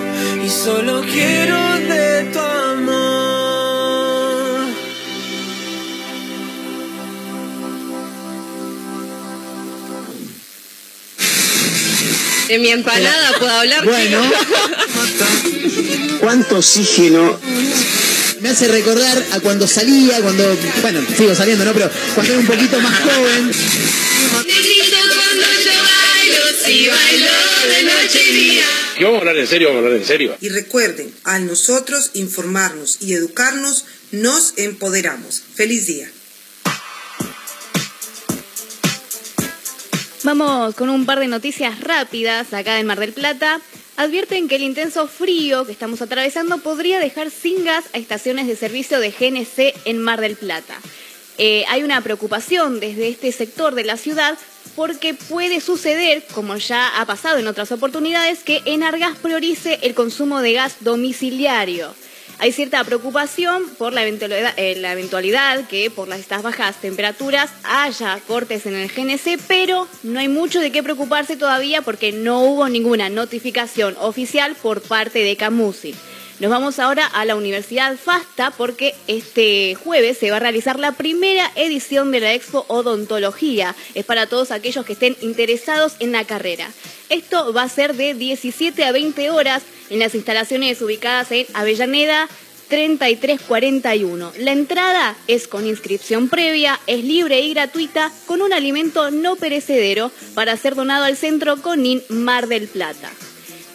y solo quiero de tu amor. De mi empanada puedo hablar. Bueno, ¿cuánto oxígeno me hace recordar a cuando salía, cuando, bueno, sigo saliendo, ¿no? Pero cuando era un poquito más joven y bailó de noche y día. Yo vamos a hablar en serio, vamos a hablar en serio. Y recuerden, al nosotros informarnos y educarnos, nos empoderamos. Feliz día. Vamos con un par de noticias rápidas acá en Mar del Plata. Advierten que el intenso frío que estamos atravesando podría dejar sin gas a estaciones de servicio de GNC en Mar del Plata. Eh, hay una preocupación desde este sector de la ciudad porque puede suceder, como ya ha pasado en otras oportunidades, que Enargas priorice el consumo de gas domiciliario. Hay cierta preocupación por la eventualidad, eh, que por las, estas bajas temperaturas haya cortes en el GNC, pero no hay mucho de qué preocuparse todavía porque no hubo ninguna notificación oficial por parte de Camusi. Nos vamos ahora a la Universidad FASTA porque este jueves se va a realizar la primera edición de la Expo Odontología. Es para todos aquellos que estén interesados en la carrera. Esto va a ser de 17 a 20 horas en las instalaciones ubicadas en Avellaneda 3341. La entrada es con inscripción previa, es libre y gratuita, con un alimento no perecedero para ser donado al Centro Conin Mar del Plata.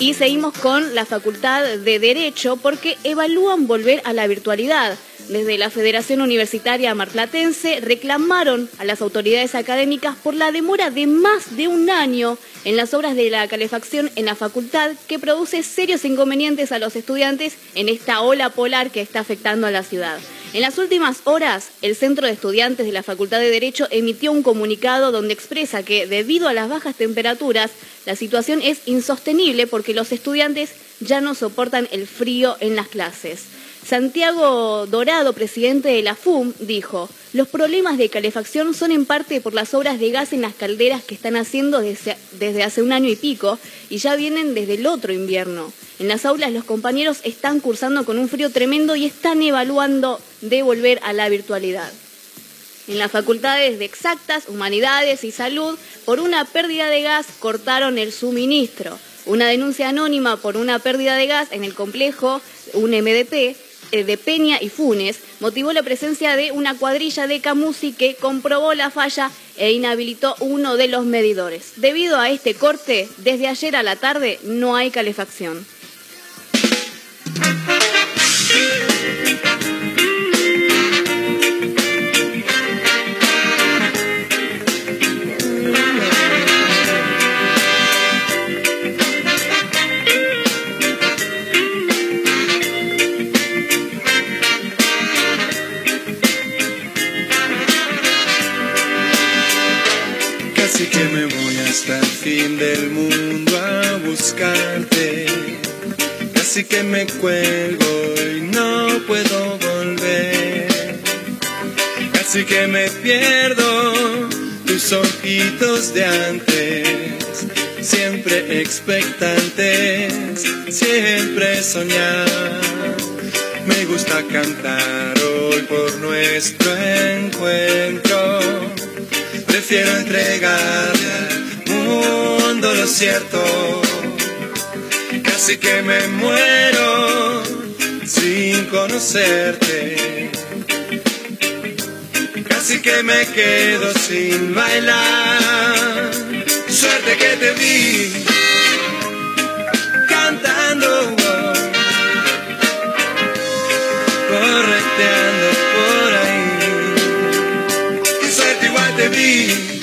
Y seguimos con la Facultad de Derecho porque evalúan volver a la virtualidad. Desde la Federación Universitaria Marplatense reclamaron a las autoridades académicas por la demora de más de un año en las obras de la calefacción en la facultad que produce serios inconvenientes a los estudiantes en esta ola polar que está afectando a la ciudad. En las últimas horas, el Centro de Estudiantes de la Facultad de Derecho emitió un comunicado donde expresa que debido a las bajas temperaturas, la situación es insostenible porque los estudiantes ya no soportan el frío en las clases. Santiago Dorado, presidente de la FUM, dijo, los problemas de calefacción son en parte por las obras de gas en las calderas que están haciendo desde, hace un año y pico y ya vienen desde el otro invierno. En las aulas los compañeros están cursando con un frío tremendo y están evaluando de volver a la virtualidad. En las facultades de exactas, humanidades y salud, por una pérdida de gas, cortaron el suministro. Una denuncia anónima por una pérdida de gas en el complejo, un MDP, eh, de Peña y Funes motivó la presencia de una cuadrilla de Camusi que comprobó la falla e inhabilitó uno de los medidores. Debido a este corte, desde ayer a la tarde no hay calefacción. Del mundo a buscarte. Casi que me cuelgo y no puedo volver. Casi que me pierdo tus ojitos de antes. Siempre expectantes, siempre soñar. Me gusta cantar hoy por nuestro encuentro. Prefiero entregarle mundo lo cierto. Casi que me muero sin conocerte. Casi que me quedo sin bailar. Suerte que te vi cantando, correteando por ahí. Suerte igual te vi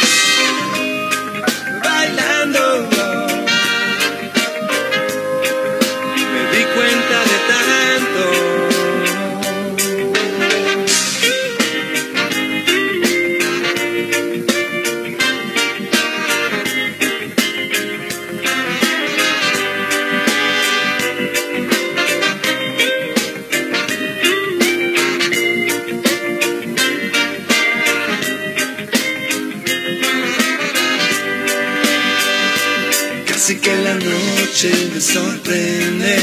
me sorprende,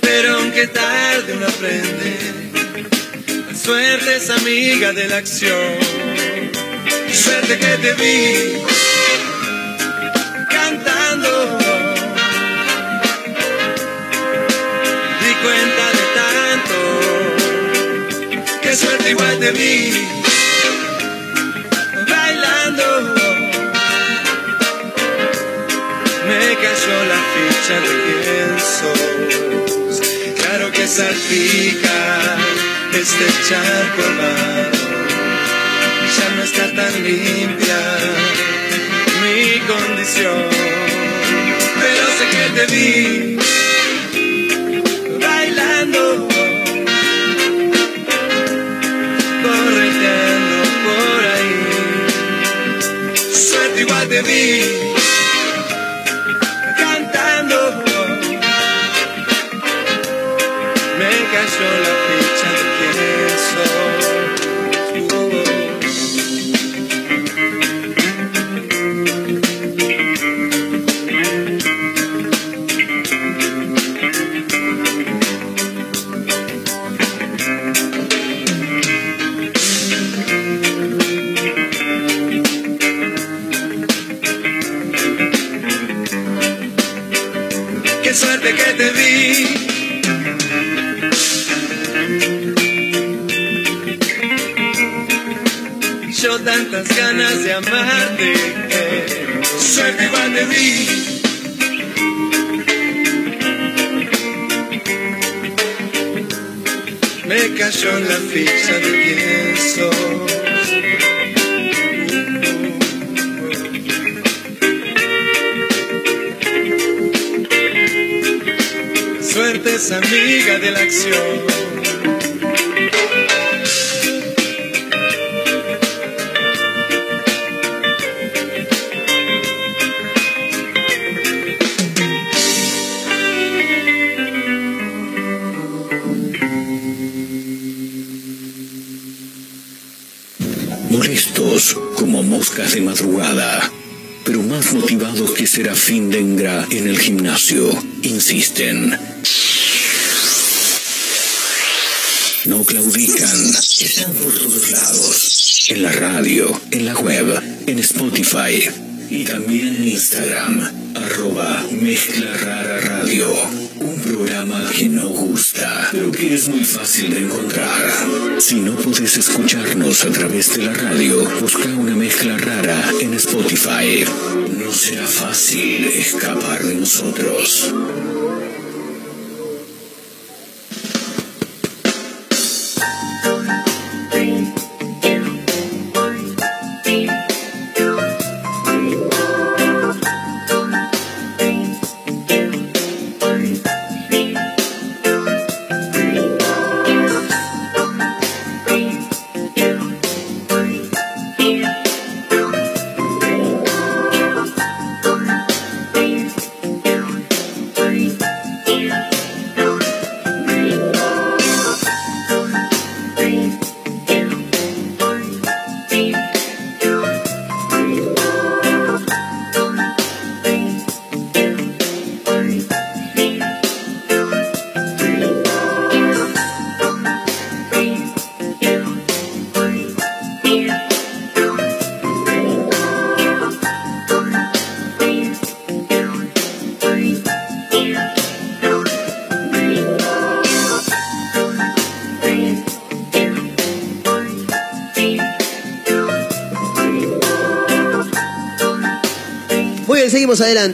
pero aunque tarde uno aprende, la suerte es amiga de la acción. Suerte que te vi cantando, di cuenta de tanto, que suerte igual te vi Me cayó la ficha de quién sos. Claro que salpica este charco amado. Ya no está tan limpia mi condición. Pero sé que te vi bailando, correteando por ahí. Suerte igual te vi cantando.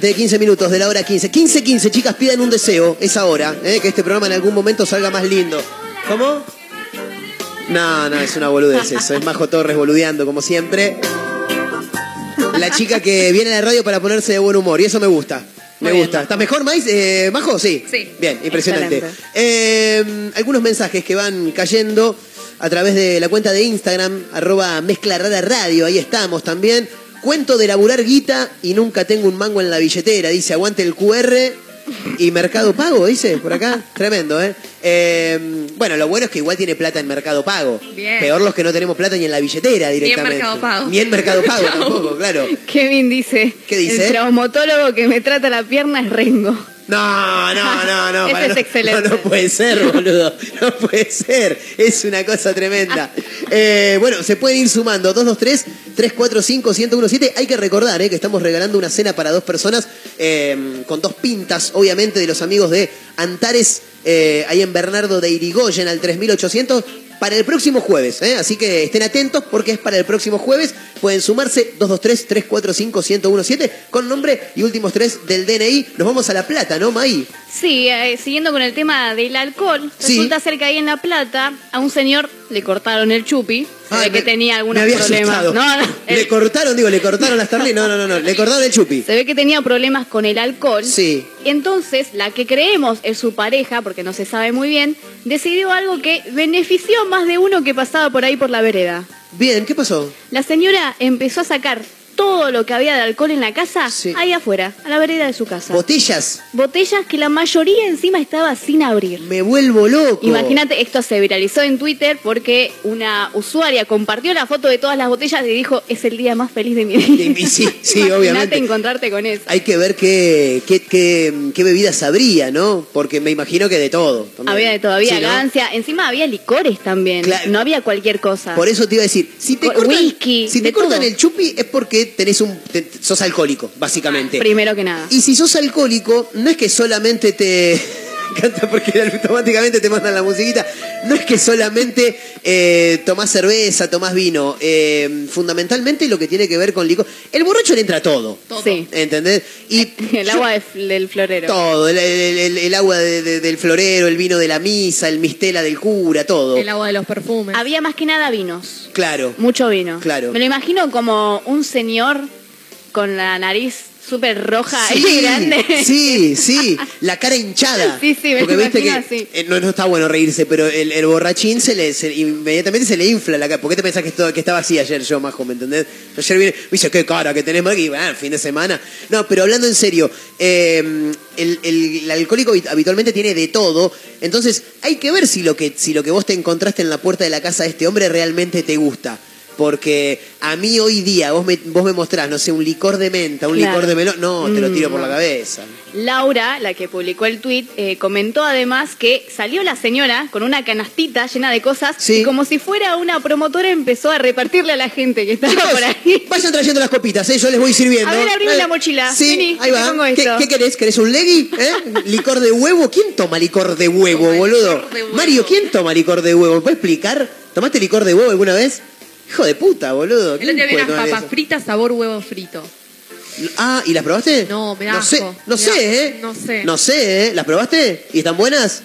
Adelante, 15 minutos de la hora 15. 15, 15, chicas, pidan un deseo, es ahora, ¿eh? que este programa en algún momento salga más lindo. ¿Cómo? No, no, es una boludez eso, es Majo Torres boludeando como siempre. La chica que viene a la radio para ponerse de buen humor, y eso me gusta. Me Muy bien, gusta. ¿Está mejor, Mais? Eh, ¿Majo? Sí. Sí. Bien, impresionante. Eh, algunos mensajes que van cayendo a través de la cuenta de Instagram, arroba mezcla rara radio, ahí estamos también. Cuento de laburar guita y nunca tengo un mango en la billetera, dice, aguante el QR y Mercado Pago, dice, por acá. Tremendo, ¿eh? Eh, Bueno, lo bueno es que igual tiene plata en Mercado Pago. Bien. Peor los que no tenemos plata ni en la billetera Ni en directamente. Mercado Pago. Ni en Mercado Pago tampoco, claro. Kevin dice. ¿Qué dice? El traumatólogo que me trata la pierna es Rengo. No, no, no, no. [LAUGHS] Ese para, es no, excelente. No, no puede ser, [LAUGHS] boludo. No puede ser. Es una cosa tremenda. Eh, bueno, se pueden ir sumando. 223-345-1017. Hay que recordar eh, que estamos regalando una cena para dos personas eh, con dos pintas, obviamente, de los amigos de Antares, eh, ahí en Bernardo de Irigoyen, al 3800. Para el próximo jueves, ¿eh? así que estén atentos porque es para el próximo jueves. Pueden sumarse 223-345-1017 con nombre y últimos tres del DNI. Nos vamos a La Plata, ¿no, May? Sí, eh, siguiendo con el tema del alcohol, Sí. resulta ser que ahí en La Plata a un señor le cortaron el chupi, se Ay, ve que tenía Me algunos había problemas. asustado. No, no, Le el- cortaron, digo, le cortaron las tarlinas. No, no, no, no. Le cortaron el chupi. se ve que tenía problemas con el alcohol. Sí. Entonces, la que creemos es su pareja, porque no se sabe muy bien, decidió algo que benefició a más de uno que pasaba por ahí por la vereda. Bien, ¿qué pasó? La señora empezó a sacar todo lo que había de alcohol en la casa ahí afuera, a la vereda de su casa. Botellas. Botellas que la mayoría encima estaba sin abrir. Me vuelvo loco. Imagínate, esto se viralizó en Twitter porque una usuaria compartió la foto de todas las botellas y dijo, es el día más feliz de mi vida. Y sí, sí, [LAUGHS] Imagínate obviamente. encontrarte con eso. Hay que ver qué, qué, qué, qué bebidas habría, ¿no? Porque me imagino que de todo. también. Había de todavía Sí, ¿no? gancia, encima había licores también, no había cualquier cosa. Por eso te iba a decir, si te cortan, Whisky, si te de cortan todo. el chupi es porque tenés un, te- sos alcohólico, básicamente. Primero que nada. Y si sos alcohólico, no es que solamente te. Me encanta porque [LAUGHS] automáticamente te mandan la musiquita. No es que solamente eh, tomás cerveza, tomás vino. Eh, fundamentalmente lo que tiene que ver con licor. El borracho le entra todo. Sí. ¿Entendés? Y [LAUGHS] El agua del florero. todo. El, el- el- el agua de- de- del florero, el vino de la misa, el mistela del cura, todo. El agua de los perfumes. Había más que nada vinos, Claro. mucho vino. Claro. Me lo imagino como un señor con la nariz súper roja y Sí, grande. sí, sí, la cara hinchada. [LAUGHS] Sí, sí, me Porque que así. eh, no, no está bueno reírse, pero el, el borrachín se le se- inmediatamente se le infla la cara. ¿Por qué te pensás que, esto- que estaba así ayer yo, Majo, me entendés? Ayer vine, me dice, qué cara que tenés, Maggie, bueno, fin de semana. No, pero hablando en serio, eh, el, el- el alcohólico habit- habitualmente tiene de todo, entonces hay que ver si lo que, si lo que vos te encontraste en la puerta de la casa de este hombre realmente te gusta. Porque a mí hoy día vos me, vos me mostrás, no sé, un licor de menta, un Claro. licor de melón, no, te lo Mm, tiro por la cabeza. Laura, la que publicó el tweet, comentó además que salió la señora con una canastita llena de cosas y como si fuera una promotora empezó a repartirle a la gente que estaba por ahí. [LAUGHS] Vayan trayendo las copitas, ¿eh? yo les voy sirviendo. A ver, abrime la mochila. Sí, Vení, ahí va. pongo ¿Qué, esto. qué querés? ¿Querés un legui? ¿Eh? [LAUGHS] ¿Licor de huevo? ¿Quién toma licor de huevo, boludo? Mario, ¿quién toma licor de huevo? ¿Me puedes explicar? ¿Tomaste licor de huevo alguna vez? Hijo de puta, boludo. El ¿Quién otro día unas papas eso? fritas sabor huevo frito. Ah, ¿y las probaste? No, me da No sé, asco. no Me sé, da- ¿eh? No sé. No sé, ¿eh? ¿Las probaste? ¿Y están buenas?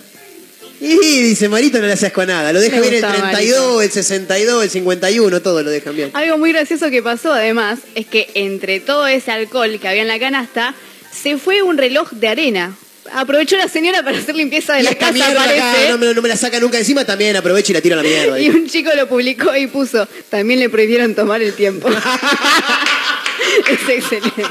Y dice Marito, no le haces con nada. Lo deja bien el gusta, 32, el 62, el 51, todo lo dejan bien. Algo muy gracioso que pasó además es que entre todo ese alcohol que había en la canasta, se fue un reloj de arena. Aprovechó la señora para hacer limpieza de Y la esta casa, mierda acá, no, me, no me la saca nunca encima, también aprovecho y la tiro a la mierda. [LAUGHS] Y un chico lo publicó y puso, también le prohibieron tomar el tiempo. [LAUGHS] es excelente.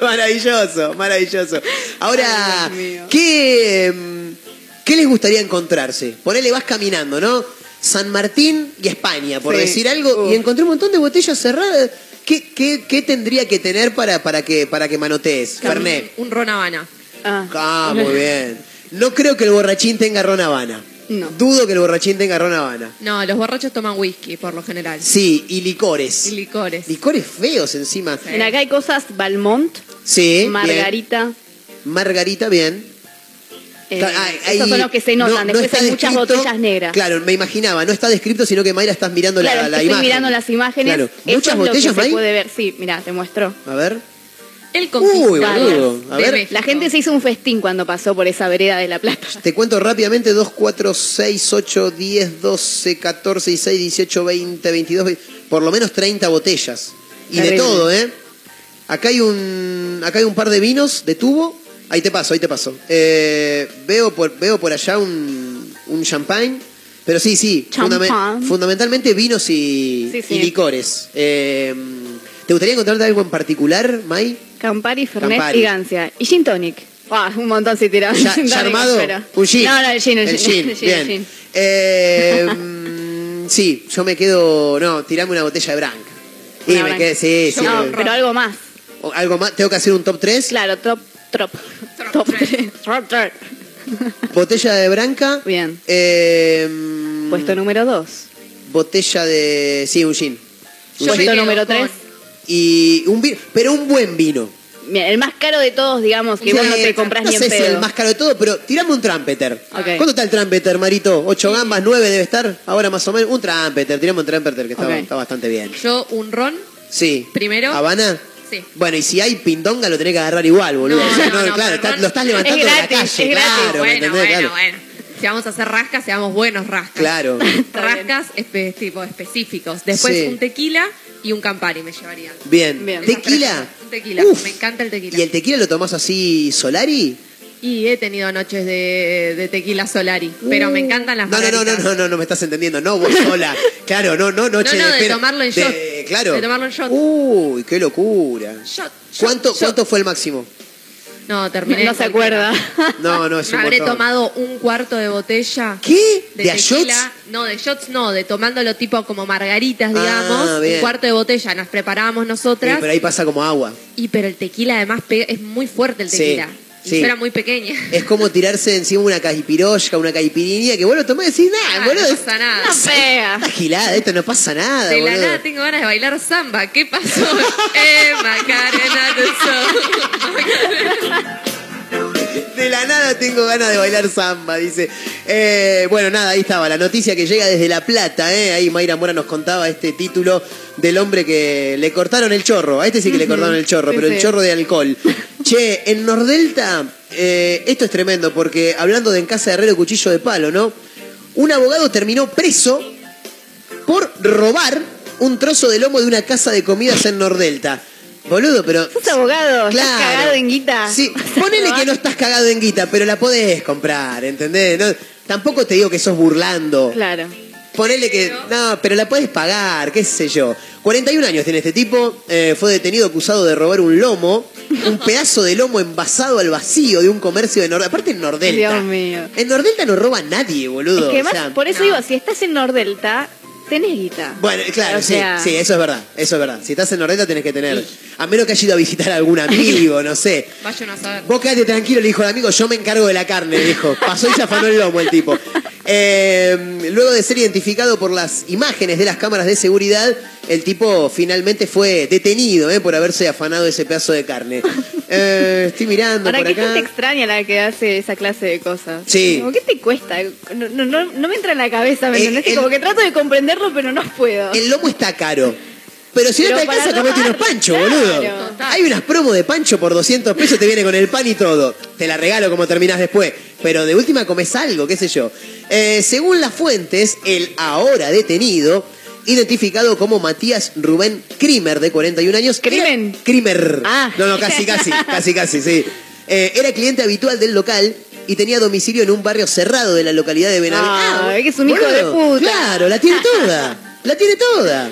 maravilloso, maravilloso. Ahora, ¿qué, mm, ¿qué les gustaría encontrarse? Ponele, vas caminando, ¿no? San Martín y España, por Sí. decir algo, y encontré un montón de botellas cerradas. ¿Qué, qué, qué tendría que tener para, para, que, para que manotees? Fernet. Un ron habana. Ah, muy bien. No creo que el borrachín tenga ron habana. No. Dudo que el borrachín tenga ron habana. No, los borrachos toman whisky por lo general. Sí, y licores. Y licores. Licores feos encima. En acá hay cosas Balmont, Sí. bien. Margarita. Margarita, bien. eh, ah, ahí esos son los que se no- notan. no Después hay muchas botellas negras. Claro, me imaginaba, no está descrito, sino que Mayra estás mirando Claro, la, la estoy imagen. mirando las imágenes. Claro. Eso ¿Muchas es lo que botellas, se May? puede ver. Sí, mira, te muestro. A ver. El Uy, boludo. A ver, La gente se hizo un festín cuando pasó por esa vereda de La Plata. te cuento rápidamente: 2, 4, 6, 8, 10, 12, 14, 16, 18, 20, 22, 20, por lo menos 30 botellas. Y de todo, ¿eh? Acá hay un acá hay un par de vinos de tubo. Ahí te paso, ahí te paso. Eh, veo, por, veo por allá un, un champagne. Pero sí, sí, fundamentalmente vinos y, Sí, sí. y licores. Eh, ¿Te gustaría encontrarte algo en particular, May? Campari, Fernet Campari. y Gancia. Y Gin Tonic. Ah, un montón si tiraban. Ya, Gin ya armado, afuera. un gin. No, no, el gin, el, El gin. gin, [LAUGHS] el gin, el bien. gin. Eh, sí, yo me quedo. No, tirame una botella de branca. Y Una me branca. quedé, sí, sí. No, pero algo más. o algo más. ¿Tengo que hacer un top 3? Claro, top, top. Top tres. [LAUGHS] Top tres. Botella de branca. Bien. Eh, Puesto número dos. Botella de. Sí, un gin. Un Puesto gin. número tres. Y un vino. Pero un buen vino. Mira, el más caro de todos, digamos, que vos no te compras no ni en sé si pedo. el más caro de todo, pero tirame un trampeter. Ok. ¿Cuánto está el trampeter, Marito? ¿Ocho gambas? ¿Nueve debe estar? Ahora más o menos. Un trampeter, tirame un trampeter que está, bastante bien. Yo un ron Sí. primero. ¿Habana? Sí. Bueno, y si hay pindonga lo tenés que agarrar igual, boludo. No, O sea, no, no, claro, está- lo estás levantando es de la calle, es gratis. claro, ¿me Bueno, entendés? bueno, Claro. bueno. Si vamos a hacer rascas, seamos buenos rascas. Claro. [LAUGHS] rascas espe- tipo específicos. Después Sí. un tequila y un Campari me llevaría. Bien. ¿Tequila? Un tequila. Uf. Me encanta el tequila. ¿Y el tequila lo tomás así solari? Y he tenido noches de, de tequila solari, pero me encantan las No, no, no, no, margaritas. no, no, no me estás entendiendo. No, vos sola. [LAUGHS] Claro, no, no, noche No, no, de espera- tomarlo en shot. claro. De tomarlo en shot. Uy, qué locura. Shot, ¿Cuánto, ¿Cuánto fue el máximo? No, terminé. No se acuerda. No, no, es un Me habré montón. tomado un cuarto de botella. ¿Qué? De, ¿De a tequila. shots? No, de shots no, de tomándolo tipo como margaritas, Ah, digamos. bien. Un cuarto de botella nos preparábamos Sí, nosotras. pero ahí pasa como agua. Y pero el tequila además pega- es muy fuerte el Sí, tequila. Y sí. yo era muy pequeña. Es como tirarse encima una caipirosca, una caipirinha, que vos lo tomás y decís, nah, Ah, boludo, no pasa nada. No pega. esta gilada, esto no pasa nada, De la boludo. nada tengo ganas de bailar samba. ¿Qué pasó? [LAUGHS] eh, Macarena [LAUGHS] de la nada tengo ganas de bailar samba, dice. Eh, bueno, nada, ahí estaba la noticia que llega desde La Plata, ¿eh? Ahí Mayra Mora nos contaba este título del hombre que le cortaron el chorro. A este sí que le cortaron el chorro, [LAUGHS] Sí, pero el chorro de alcohol. Che, en Nordelta, eh, esto es tremendo, porque hablando de en casa de Herrero Cuchillo de Palo, ¿no? Un abogado terminó preso por robar un trozo de lomo de una casa de comidas en Nordelta. Boludo, pero. [LAUGHS] ¿Sos abogado? ¿Estás Claro. cagado en guita? Sí, ponele que no estás cagado en guita, pero la podés comprar, ¿entendés? No, tampoco te digo que sos burlando. Claro. Ponele que. No, pero la podés pagar, qué sé yo. 41 años tiene este tipo, eh, fue detenido acusado de robar un lomo, un [LAUGHS] pedazo de lomo envasado al vacío de un comercio de Nordelta. Aparte en Nordelta. Dios mío. En Nordelta no roba nadie, boludo. Es que o más, sea, por eso digo, si estás en Nordelta, tenés guita. Bueno, claro, O sea- sí, sí, eso es verdad, eso es verdad. Si estás en Nordelta tenés que tener. A menos que haya ido a visitar a algún amigo, no sé. [LAUGHS] Vayan a saber. Vos quedate tranquilo, le dijo el amigo, yo me encargo de la carne, dijo. Pasó y se afanó el lomo el tipo. Eh, luego de ser identificado por las imágenes de las cámaras de seguridad, el tipo finalmente fue detenido eh, por haberse afanado ese pedazo de carne. Eh, estoy mirando ¿Para por qué acá. gente extraña la que hace esa clase de cosas? Sí. Como, ¿Qué te cuesta? No, no, no, no me entra en la cabeza, ¿me Eh, entendés? el- Como que trato de comprenderlo, pero no puedo. El lomo está caro. Pero si no te alcanza, comete unos claro. boludo. Hay unas promos de pancho por 200 pesos, te viene con el pan y todo. Te la regalo como terminás después. Pero de última comes algo, qué sé yo. Eh, según las fuentes, el ahora detenido, identificado como Matías Rubén Krimer, de 41 años. ¿Crimen? Krimer. Ah. No, no, casi, casi, casi, casi, sí. Eh, era cliente habitual del local y tenía domicilio en un barrio cerrado de la localidad de Benavides. Ah, que es un hijo de puta. Claro, la tiene toda. La tiene toda.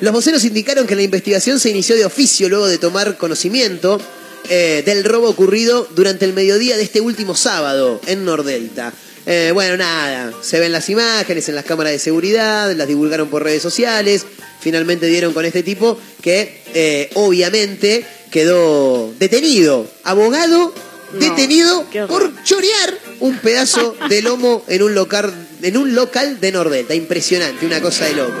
Los voceros indicaron que la investigación se inició de oficio luego de tomar conocimiento eh, del robo ocurrido durante el mediodía de este último sábado en Nordelta. Eh, bueno, nada, se ven las imágenes en las cámaras de seguridad, las divulgaron por redes sociales, finalmente dieron con este tipo que eh, obviamente quedó detenido, abogado detenido por chorear un pedazo de lomo en un local, en un local de Nordelta. Impresionante, una cosa de loco.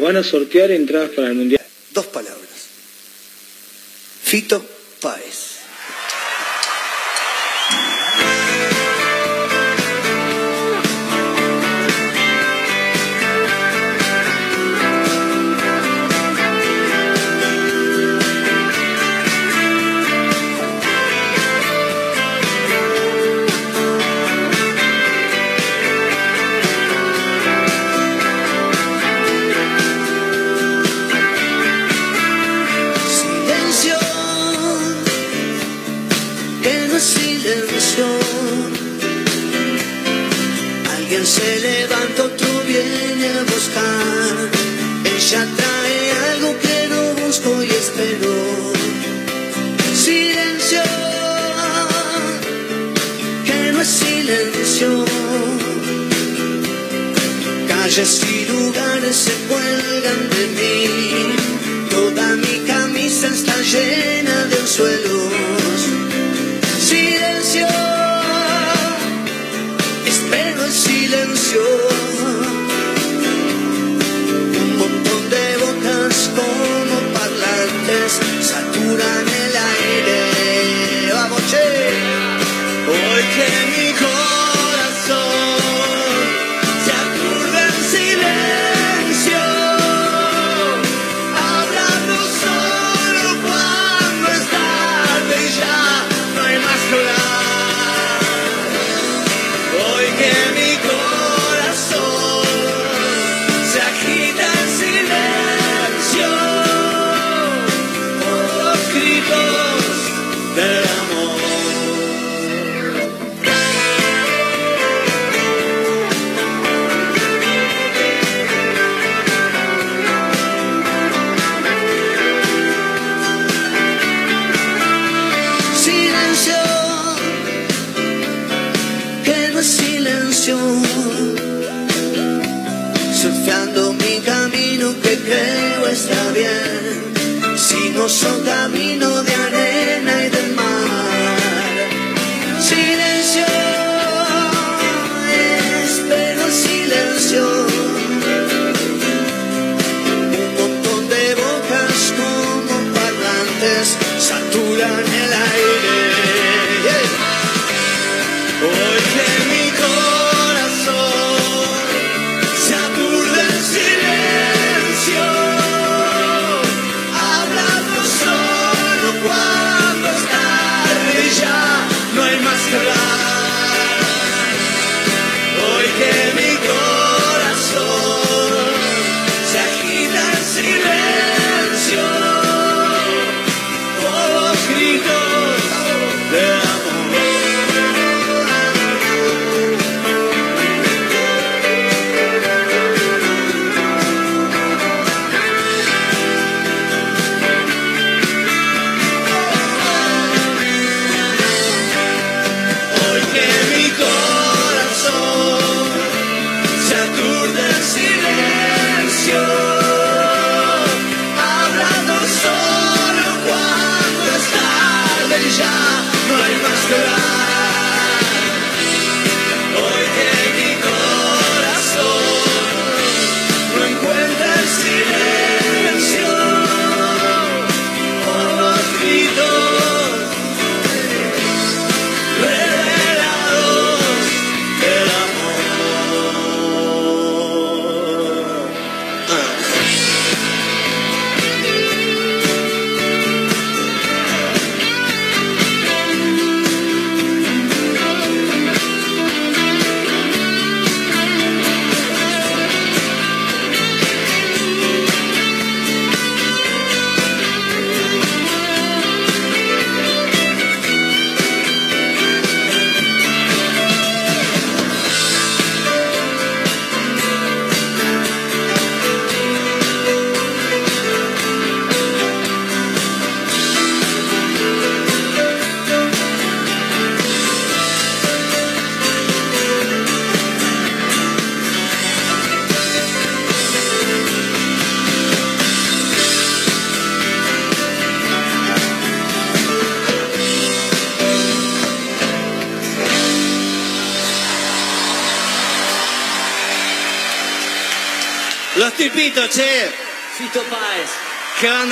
Van a sortear entradas para el Mundial. Dos palabras. Fito Páez.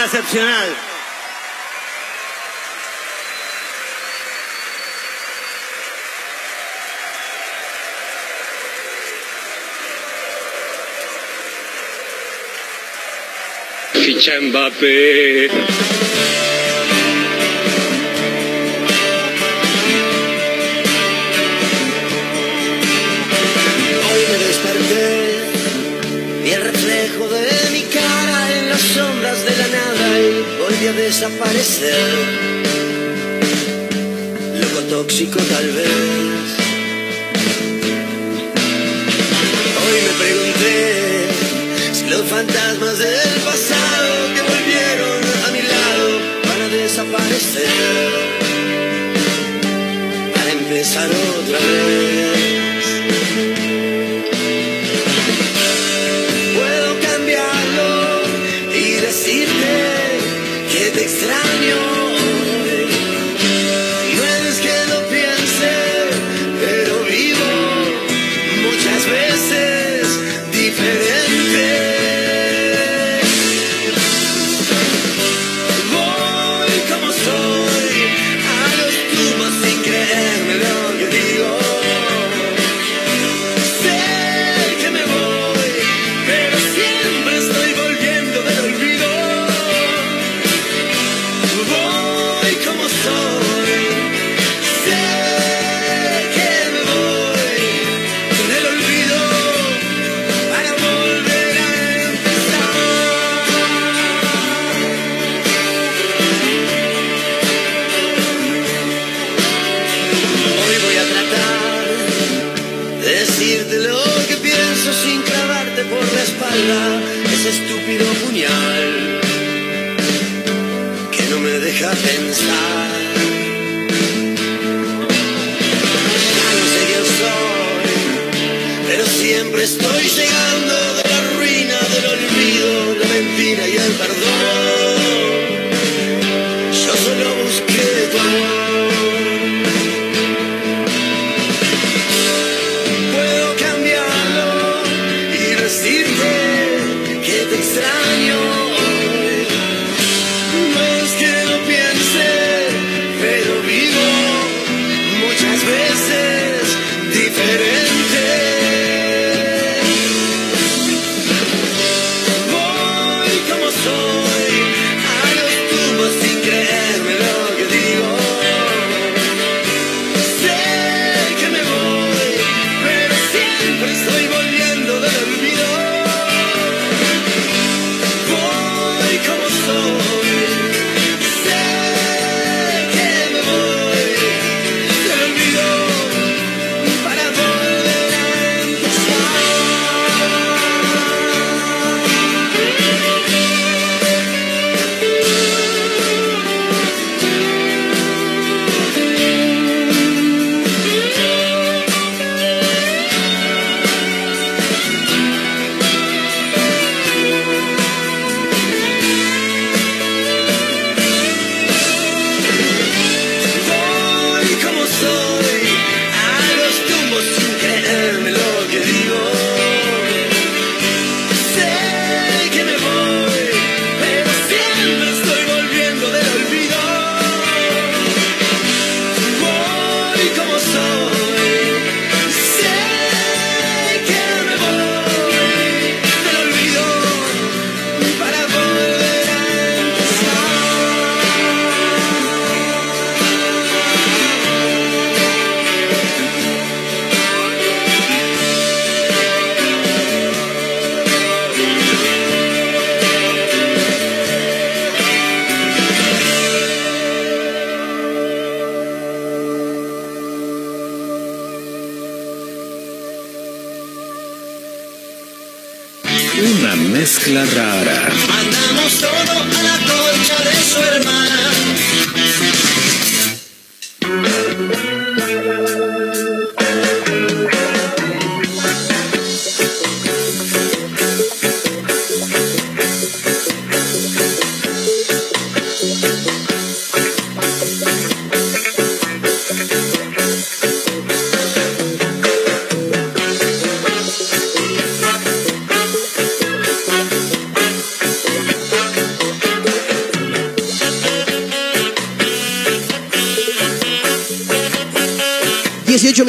Excepcional. Ficha Mbappé.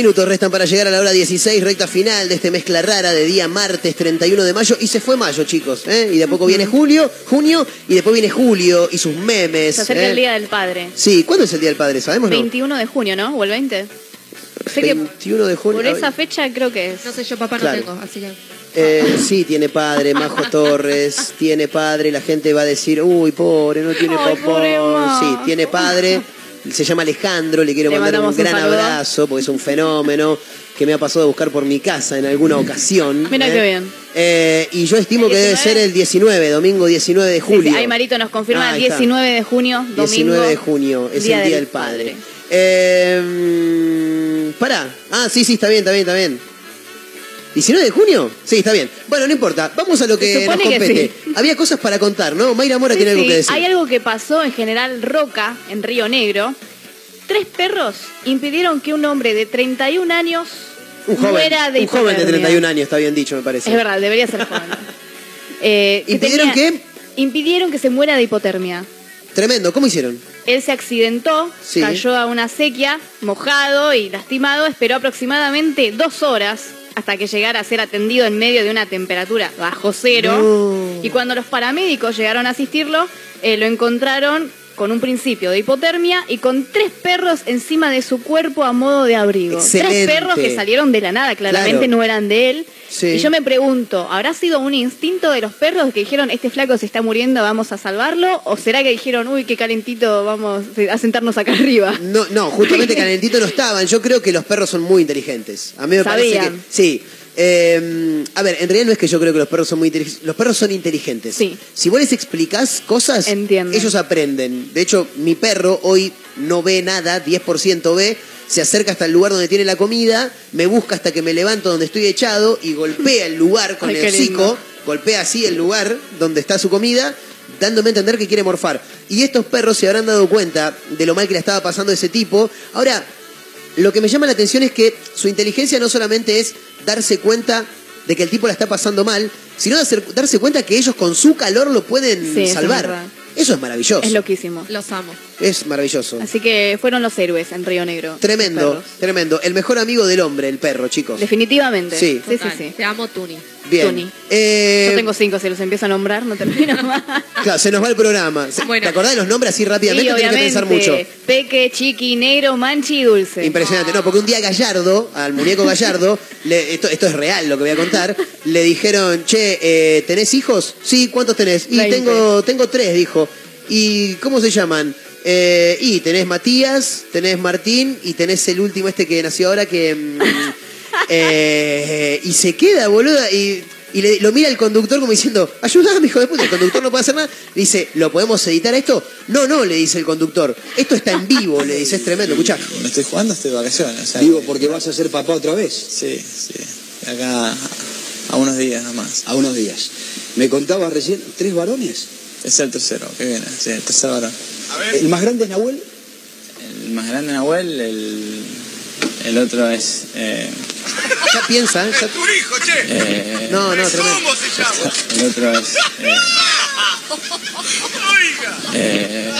Minutos restan para llegar a la hora 16, recta final de este mezcla rara de día martes 31 de mayo. Y se fue mayo, chicos. ¿eh? Y de a poco viene julio, junio, y después viene julio y sus memes. Se acerca ¿eh? el Día del Padre. Sí, ¿cuándo es el Día del Padre? ¿Sabemos? no? 21 de junio, ¿no? O el 20. Sé que 21 de junio. por esa fecha creo que es. No sé, yo papá Claro. no tengo, así que. Eh, sí, tiene padre, Majo [LAUGHS] Torres, tiene padre, la gente va a decir, uy, pobre, no tiene papá. Majo. Sí, tiene padre, se llama Alejandro, le quiero Le mandar un gran abrazo, porque es un fenómeno que me ha pasado a buscar por mi casa en alguna ocasión. Mira ¿eh? qué bien. Eh, y yo estimo que debe 19? ser el 19, domingo 19 de julio. sí, ahí Marito nos confirma está. 19 de junio, domingo. 19 de junio, es Día el Día del del Padre. Eh, mm, pará. Ah, sí, sí, está bien, está bien, está bien. ¿19 de junio? Sí, está bien. Bueno, no importa. Vamos a lo que nos que compete. sí. [LAUGHS] Había cosas para contar, ¿no? Mayra Mora Sí, tiene algo sí, que decir. Hay algo que pasó en General Roca, en Río Negro. Tres perros impidieron que un hombre de 31 años un joven, muera de un joven de hipotermia. 31 años, está bien dicho, me parece. Es verdad, debería ser joven. [LAUGHS] Eh, que ¿Impidieron tenía- qué? Impidieron que se muera de hipotermia. Tremendo. ¿Cómo hicieron? Él se accidentó, cayó a una sequía, mojado y lastimado, esperó aproximadamente dos horas hasta que llegara a ser atendido en medio de una temperatura bajo cero. Y cuando los paramédicos llegaron a asistirlo, eh, lo encontraron con un principio de hipotermia y con tres perros encima de su cuerpo a modo de abrigo. Excelente. Tres perros que salieron de la nada, claramente Claro. no eran de él. Sí. Y yo me pregunto, ¿habrá sido un instinto de los perros que dijeron, este flaco se está muriendo, vamos a salvarlo? ¿O será que dijeron, uy, qué calentito, vamos a sentarnos acá [LAUGHS] arriba? No, no, justamente [LAUGHS] calentito no estaban. Yo creo que los perros son muy inteligentes. A mí me parece que. Sabían. Sí. Eh, a ver, en realidad no es que yo creo que los perros son muy inteligentes. Los perros son inteligentes. Sí. Si vos les explicás cosas, ellos aprenden. De hecho, mi perro hoy no ve nada, 10% ve. Se acerca hasta el lugar donde tiene la comida, me busca hasta que me levanto donde estoy echado y golpea el lugar con Ay, el hocico, golpea así el lugar donde está su comida, dándome a entender que quiere morfar. Y estos perros se habrán dado cuenta de lo mal que le estaba pasando a ese tipo. Ahora, lo que me llama la atención es que su inteligencia no solamente es darse cuenta de que el tipo la está pasando mal, sino darse, darse cuenta que ellos con su calor lo pueden Sí, salvar. Eso es maravilloso. Es loquísimo. Los amo. Es maravilloso. Así que fueron los héroes en Río Negro. Tremendo, tremendo. El mejor amigo del hombre, el perro, chicos. Definitivamente. Sí. sí, sí. Te amo, Tuni. Bien. Tony. Eh, Yo tengo cinco, si los empiezo a nombrar, no termino [LAUGHS] más. Claro, se nos va el programa. Se- Bueno. ¿Te acordás de los nombres así rápidamente? Sí, Tenés que pensar mucho. Peque, Chiqui, Negro, Manchi y Dulce. Impresionante, no, porque un día Gallardo, al muñeco Gallardo, [LAUGHS] le- esto, esto es real lo que voy a contar, le dijeron, che, eh, ¿tenés hijos? Sí, ¿cuántos tenés? Y tengo, tengo tres, dijo. ¿Y cómo se llaman? Eh, y tenés Matías, tenés Martín y tenés el último este que nació ahora que... mm, [LAUGHS] eh, y se queda, boluda, y... Y le- lo mira el conductor como diciendo, ayúdame, hijo de puta. El conductor no puede hacer nada. Le dice, ¿lo podemos editar esto? No, no, le dice el conductor. Esto está en vivo, le dice, es tremendo. Escuchá. No estoy jugando, estoy de vacaciones. o sea, Digo, porque vas a ser papá otra vez. Sí, sí. De Acá a unos días nomás. A unos días. Me contabas recién, ¿tres varones? Es el tercero que viene, sí, el tercer varón. ¿El más grande es Nahuel? El más grande Nahuel, el, el otro es... Eh, Ya piensa, ¿eh? Ya- eh, No, no, tremendo. El otro es... Eh, [LAUGHS] eh,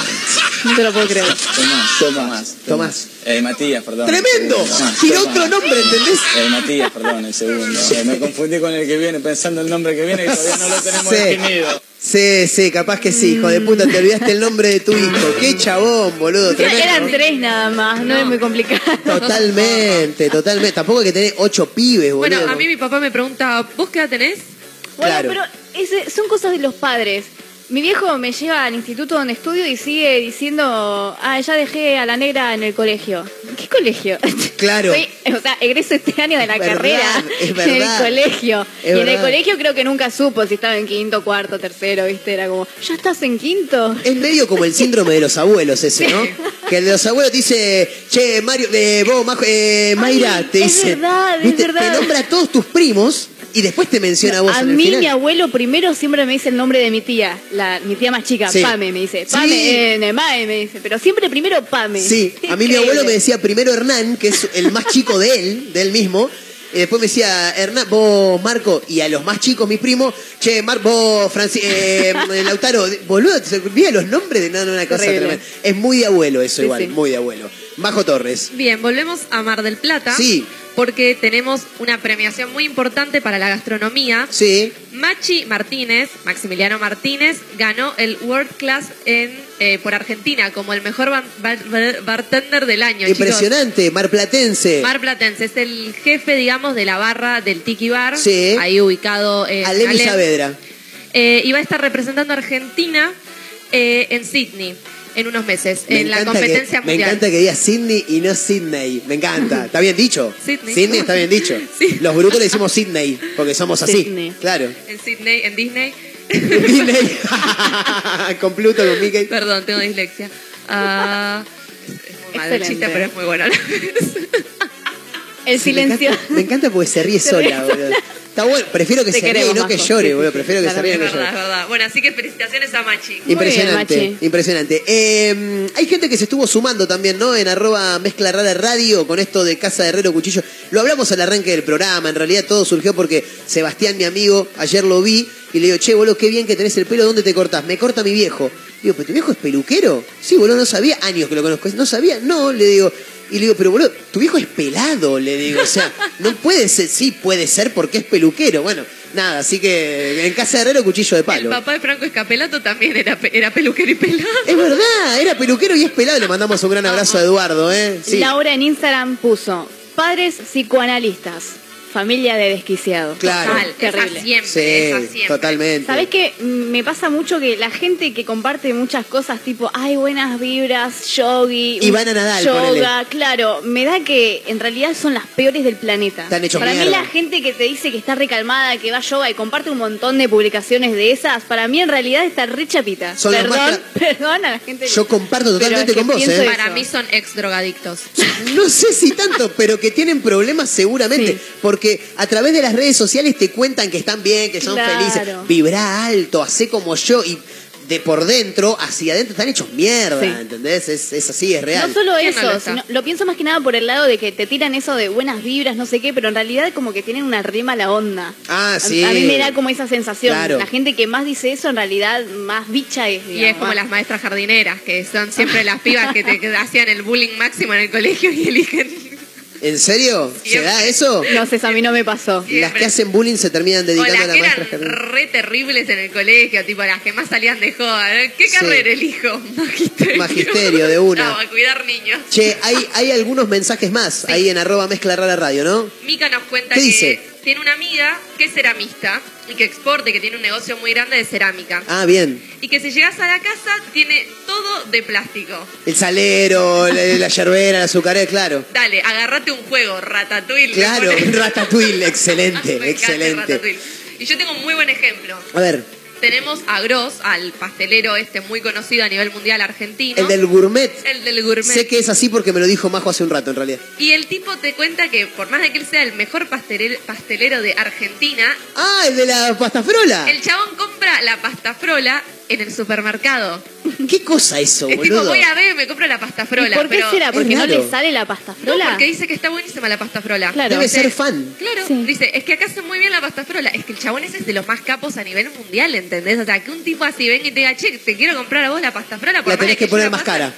No te lo puedo creer. Tomás, Tomás. Tomás. Eh, Matías, perdón. ¡Tremendo! Tomás, Tiró Tomás. otro nombre, ¿entendés? Eh, Matías, perdón, el segundo. Eh, me confundí con el que viene pensando el nombre que viene y todavía no lo tenemos Sí. definido. Sí, sí, capaz que sí, hijo de puta, te olvidaste el nombre de tu hijo. Qué chabón, boludo, tremendo. Eran tres nada más, no, es muy complicado. Totalmente, totalmente. Tampoco hay que tener ocho pibes, boludo. Bueno, a mí mi papá me pregunta, ¿vos qué edad tenés? Bueno, Claro. pero ese- son cosas de los padres. Mi viejo me lleva al instituto donde estudio y sigue diciendo, ah, ya dejé a la negra en el colegio. ¿Qué colegio? [LAUGHS] Claro. Soy- o sea, egreso este año de la Es verdad, carrera es [LAUGHS] en verdad. el colegio. Y en el verdad. colegio creo que nunca supo si estaba en quinto, cuarto, tercero, ¿viste? Era como, ¿ya estás en quinto? Es medio como el síndrome de los abuelos ese, ¿no? Que el de los abuelos te dice, che, Mario, eh, vos, eh, Mayra, te es dice. verdad, es ¿viste? verdad. Te nombra a todos tus primos y después te menciona a vos A en el mí, final. mi abuelo primero siempre me dice el nombre de mi tía, la, mi tía más chica, Sí. Pame, me dice. Sí. Pame, eh, Nemae, me dice. Pero siempre primero Pame. Sí, a mí mi abuelo me decía primero Hernán, que es el más chico de él, de él mismo. Y después me decía, Hernán, vos, Marco, y a los más chicos, mis primos, che, Mar, vos, Franci eh, [LAUGHS] Lautaro, boludo, se olvida los nombres de no, no, una cosa tremenda. Es muy de abuelo eso Sí, igual, sí. muy de abuelo. Majo Torres. Bien, volvemos a Mar del Plata. Sí. Porque tenemos una premiación muy importante para la gastronomía. Sí. Machi Martínez, Maximiliano Martínez, ganó el World Class en, eh, por Argentina como el mejor bar- bar- bartender del año. chicos. Impresionante, marplatense. Mar Platense es el jefe, digamos, de la barra del Tiki Bar. Sí. Ahí ubicado en Alem. Saavedra. Eh, y va a estar representando a Argentina eh, en Sydney en unos meses, Me en la competencia que, Me mundial. encanta que diga Sydney y no Sydney. Me encanta. [LAUGHS] ¿Está bien dicho? Sydney. está bien dicho. [LAUGHS] Los brutos le decimos Sydney porque somos así. Sydney. Claro. En Sydney, en Disney. Disney. [LAUGHS] con Pluto, con Mickey. Perdón, tengo dislexia. Ah, es muy malo el chiste, pero es muy bueno. El silencio. Me encanta, me encanta porque se ríe [LAUGHS] Se sola, boludo. Está bueno, prefiero que Te se ríe y no que llore, boludo. Prefiero que se Claro, ríe y no es que verdad, llore. es verdad. Bueno, así que felicitaciones a Machi. Impresionante, impresionante. Eh, hay gente que se estuvo sumando también, ¿no? En arroba mezcla rara radio con esto de Casa de Herrero Cuchillo. Lo hablamos al arranque del programa. En realidad todo surgió porque Sebastián, mi amigo, ayer lo vi y le digo, che, boludo, qué bien que tenés el pelo, ¿dónde te cortás? Me corta mi viejo. Digo, ¿pero tu viejo es peluquero? Sí, boludo, no sabía, años que lo conozco. No sabía, no, le digo. Y le digo, pero boludo, tu viejo es pelado, le digo. O sea, no puede ser, sí puede ser porque es peluquero. Bueno, nada, así que en Casa de Herrero Cuchillo de El palo. papá de Franco Escapelato también era, era peluquero y pelado. Es verdad, era peluquero y es pelado. Le mandamos un gran abrazo a Eduardo, ¿eh? Sí. Laura en Instagram puso padres psicoanalistas, familia de desquiciados. Claro. Total, terrible. Esa siempre, Sí, esa siempre. totalmente. ¿Sabés qué? Mm, Me pasa mucho que la gente que comparte muchas cosas tipo, ay, buenas vibras, yogi, Ivana Nadal, yoga, ponele. claro, me da que en realidad son las peores del planeta. Están hechos para mí la gente que te dice que está recalmada, que va a yoga y comparte un montón de publicaciones de esas, para mí en realidad está re chapita. Son perdón, más [LAUGHS] perdón a la gente. Yo comparto totalmente es que con vos, ¿eh? eso. Para mí son ex drogadictos. [LAUGHS] No sé si tanto, pero que tienen problemas seguramente. Porque a través de las redes sociales te cuentan que están bien, que son Claro. felices. Vibra alto, hacé como yo. Y de por dentro, hacia adentro, están hechos mierda, Sí. ¿entendés? Es, es así, es real. No solo ¿Quién no eso, lo sino- lo pienso más que nada por el lado de que te tiran eso de buenas vibras, no sé qué, pero en realidad como que tienen una re mala onda. Ah, A- sí. A, mí me da como esa sensación. Claro. La gente que más dice eso en realidad más bicha es. Y es como más- las maestras jardineras, que son siempre las pibas que te que hacían el bullying máximo en el colegio y eligen. ¿En serio? ¿Se da eso? No sé, a mí no me pasó. Las que hacen bullying se terminan O dedicando las a la que maestra. eran re terribles en el colegio, tipo las que más salían de joda. ¿Qué carrera elijo? [LAUGHS] Magisterio. Magisterio, de una. No, a cuidar niños. Che, hay, hay algunos mensajes más ahí en arroba mezcla rara radio, ¿no? Mica nos cuenta ¿Qué que dice? tiene una amiga que es ceramista y que exporte, que tiene un negocio muy grande de cerámica. Ah, bien. Y que si llegas a la casa tiene todo de plástico. El salero, la, la yerbera, la azucarera, claro. Dale, agárrate un juego, Ratatouille. le Claro, Ratatouille, excelente, [LAUGHS] Me excelente. Ratatouille. Y yo tengo un muy buen ejemplo. A ver, Tenemos a Gross, al pastelero este muy conocido a nivel mundial argentino. el del gourmet. El del gourmet. Sé que es así porque me lo dijo Majo hace un rato, en realidad. Y el tipo te cuenta que por más de que él sea el mejor pastelero, pastelero de Argentina, Ah, el de la pasta frola. el chabón compra la pasta frola en el supermercado. ¿Qué cosa eso, Es tipo, boludo? voy a ver y me compro la pasta frola. ¿Y por qué pero... será? ¿Porque no le sale la pasta No, frola? porque dice que está buenísima la pasta frola. Claro. Debe ser fan. Claro, Sí. dice, es que acá hace muy bien la pasta frola. Es que el chabón ese es de los más capos a nivel mundial, ¿entendés? O sea, que un tipo así venga y te diga, che, te quiero comprar a vos la pasta frola. por La más tenés que poner más pasa- cara.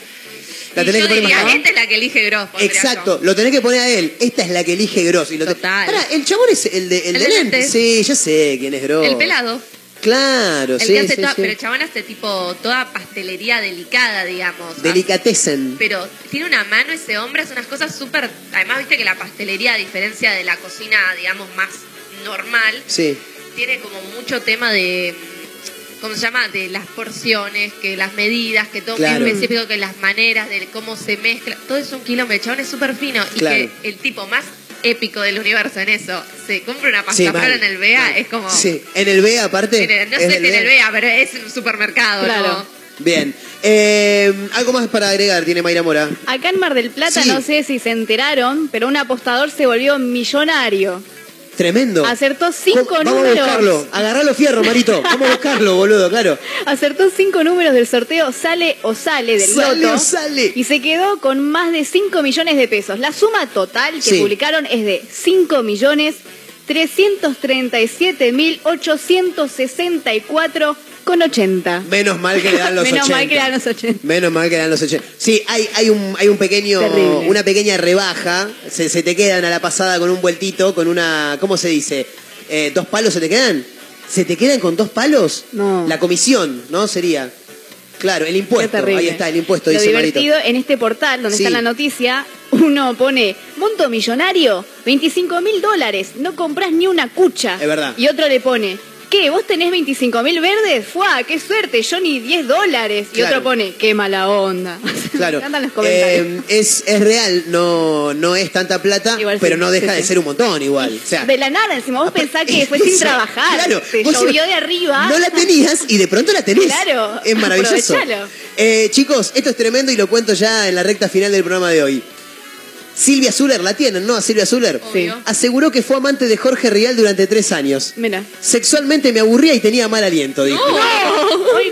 La Y tenés yo que poner más diría, cara. esta es la que elige Gross. Exacto, yo. lo tenés que poner a él. Esta es la que elige Gross. Y lo te- Total. Pará, el chabón es el de, el El de lentes. Sí, ya sé quién es Gross. El pelado. Claro, El sí, que hace sí, toda- sí. Pero el chabón hace tipo toda pastelería delicada, digamos. Delicatessen. Pero tiene una mano ese hombre, hace unas cosas súper... Además, viste que la pastelería, a diferencia de la cocina, digamos, más normal, Sí. tiene como mucho tema de... ¿Cómo se llama? De las porciones, que las medidas, que todo Claro. muy específico, que las maneras, de cómo se mezcla. Todo es un quilombo. El chabón es súper fino. Claro. Y que el tipo más épico del universo en eso se compra una pasta Sí, mal, en el BEA, mal. es como... Sí, en el B aparte. en el- no sé si en el B. BEA, pero es un supermercado, Claro. ¿no? Bien. Eh, algo más para agregar, tiene Mayra Mora. Acá en Mar del Plata, Sí. no sé si se enteraron, pero un apostador se volvió millonario. Tremendo. Acertó cinco Vamos a números. buscarlo. Agarralo fierro, Marito. Vamos a buscarlo, boludo, claro. Acertó cinco números del sorteo Sale o Sale del Sale Loto. o Sale. Y se quedó con más de 5 millones de pesos. La suma total que Sí. publicaron es de 5 millones 337 mil 864 con 80. Menos mal que le dan los [LAUGHS] Menos 80. mal que le dan los 80. Menos mal que eran los 80. Sí, hay, hay un, hay un pequeño, Terrible. una pequeña rebaja. Se, se te quedan a la pasada con un vueltito, con una, ¿cómo se dice? Eh, ¿Dos palos se te quedan? ¿Se te quedan con dos palos? No. La comisión, ¿no? Sería. Claro, el impuesto. Ahí está, el impuesto, Lo dice Marito. divertido en este portal donde Sí. está la noticia, uno pone monto millonario, 25 mil dólares, no compras ni una cucha. Es verdad. Y otro le pone, ¿qué? ¿Vos tenés 25 mil verdes? ¡Fua! ¡Qué suerte! Yo ni 10 dólares. Y Claro. otro pone, ¡qué mala onda! [LAUGHS] Claro. Me encantan los comentarios. Eh, es, es real, no, no es tanta plata, Igual sí, pero no deja sí, de sí. ser un montón igual. O sea, de la nada, encima vos pensás que [LAUGHS] fue sin trabajar. claro, vos llovió de arriba. No la tenías y de pronto la tenés. Claro, Es maravilloso. Eh, chicos, esto es tremendo y lo cuento ya en la recta final del programa de hoy. Silvia Zuller, la tienen, ¿no? A Silvia Zuller. Sí. Aseguró que fue amante de Jorge Rial durante tres años. Mira. Sexualmente me aburría y tenía mal aliento, dijo.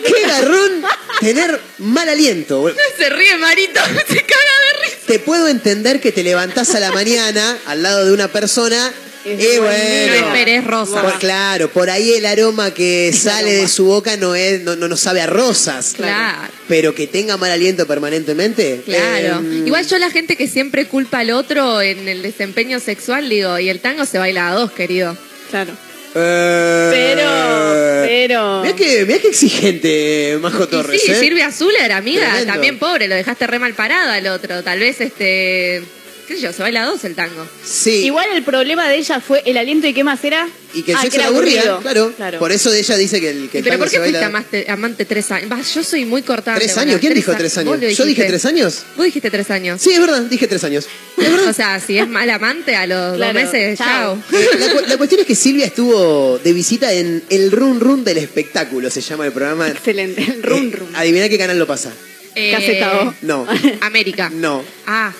¡Qué garrón tener mal aliento! Se ríe Marito, [LAUGHS] se caga de risa. Te puedo entender que te levantás a la mañana al lado de una persona y bueno. No esperes rosa. Por- claro, por ahí el aroma que sale de su boca no es, no, no, no sabe a rosas. Claro. Pero que tenga mal aliento permanentemente. Claro. eh, Igual yo la gente que siempre culpa al otro en el desempeño sexual, digo, y el tango se baila a dos, querido. Claro. eh, Pero, pero. Mirá que, mirá que exigente, Majo Torres. sí, ¿eh? Silvia Zuller, amiga, Tremendo. también pobre, lo dejaste re mal parado al otro. Tal vez este. ¿Qué sé yo? Se baila a dos el tango. Sí. Igual el problema de ella fue el aliento y qué más era. Y que el Ah, sexo era la aburría, aburrido. claro. Claro. Por eso ella dice que el, que el ¿Pero tango por qué se baila- fuiste amante, amante tres años? Va, yo soy muy cortante. ¿Tres bueno, años? ¿Quién dijo tres años? ¿Yo dije tres años? Vos dijiste tres años. Sí, es verdad, dije tres años. O sea, si es mal amante a los Claro, dos meses, chao. chao. Eh, La, cu- la cuestión es que Silvia estuvo de visita en el Run Run del espectáculo, se llama el programa. Excelente. El rum rum. Adivina qué canal lo pasa. Eh, Caseta O. No, América. no. Ah,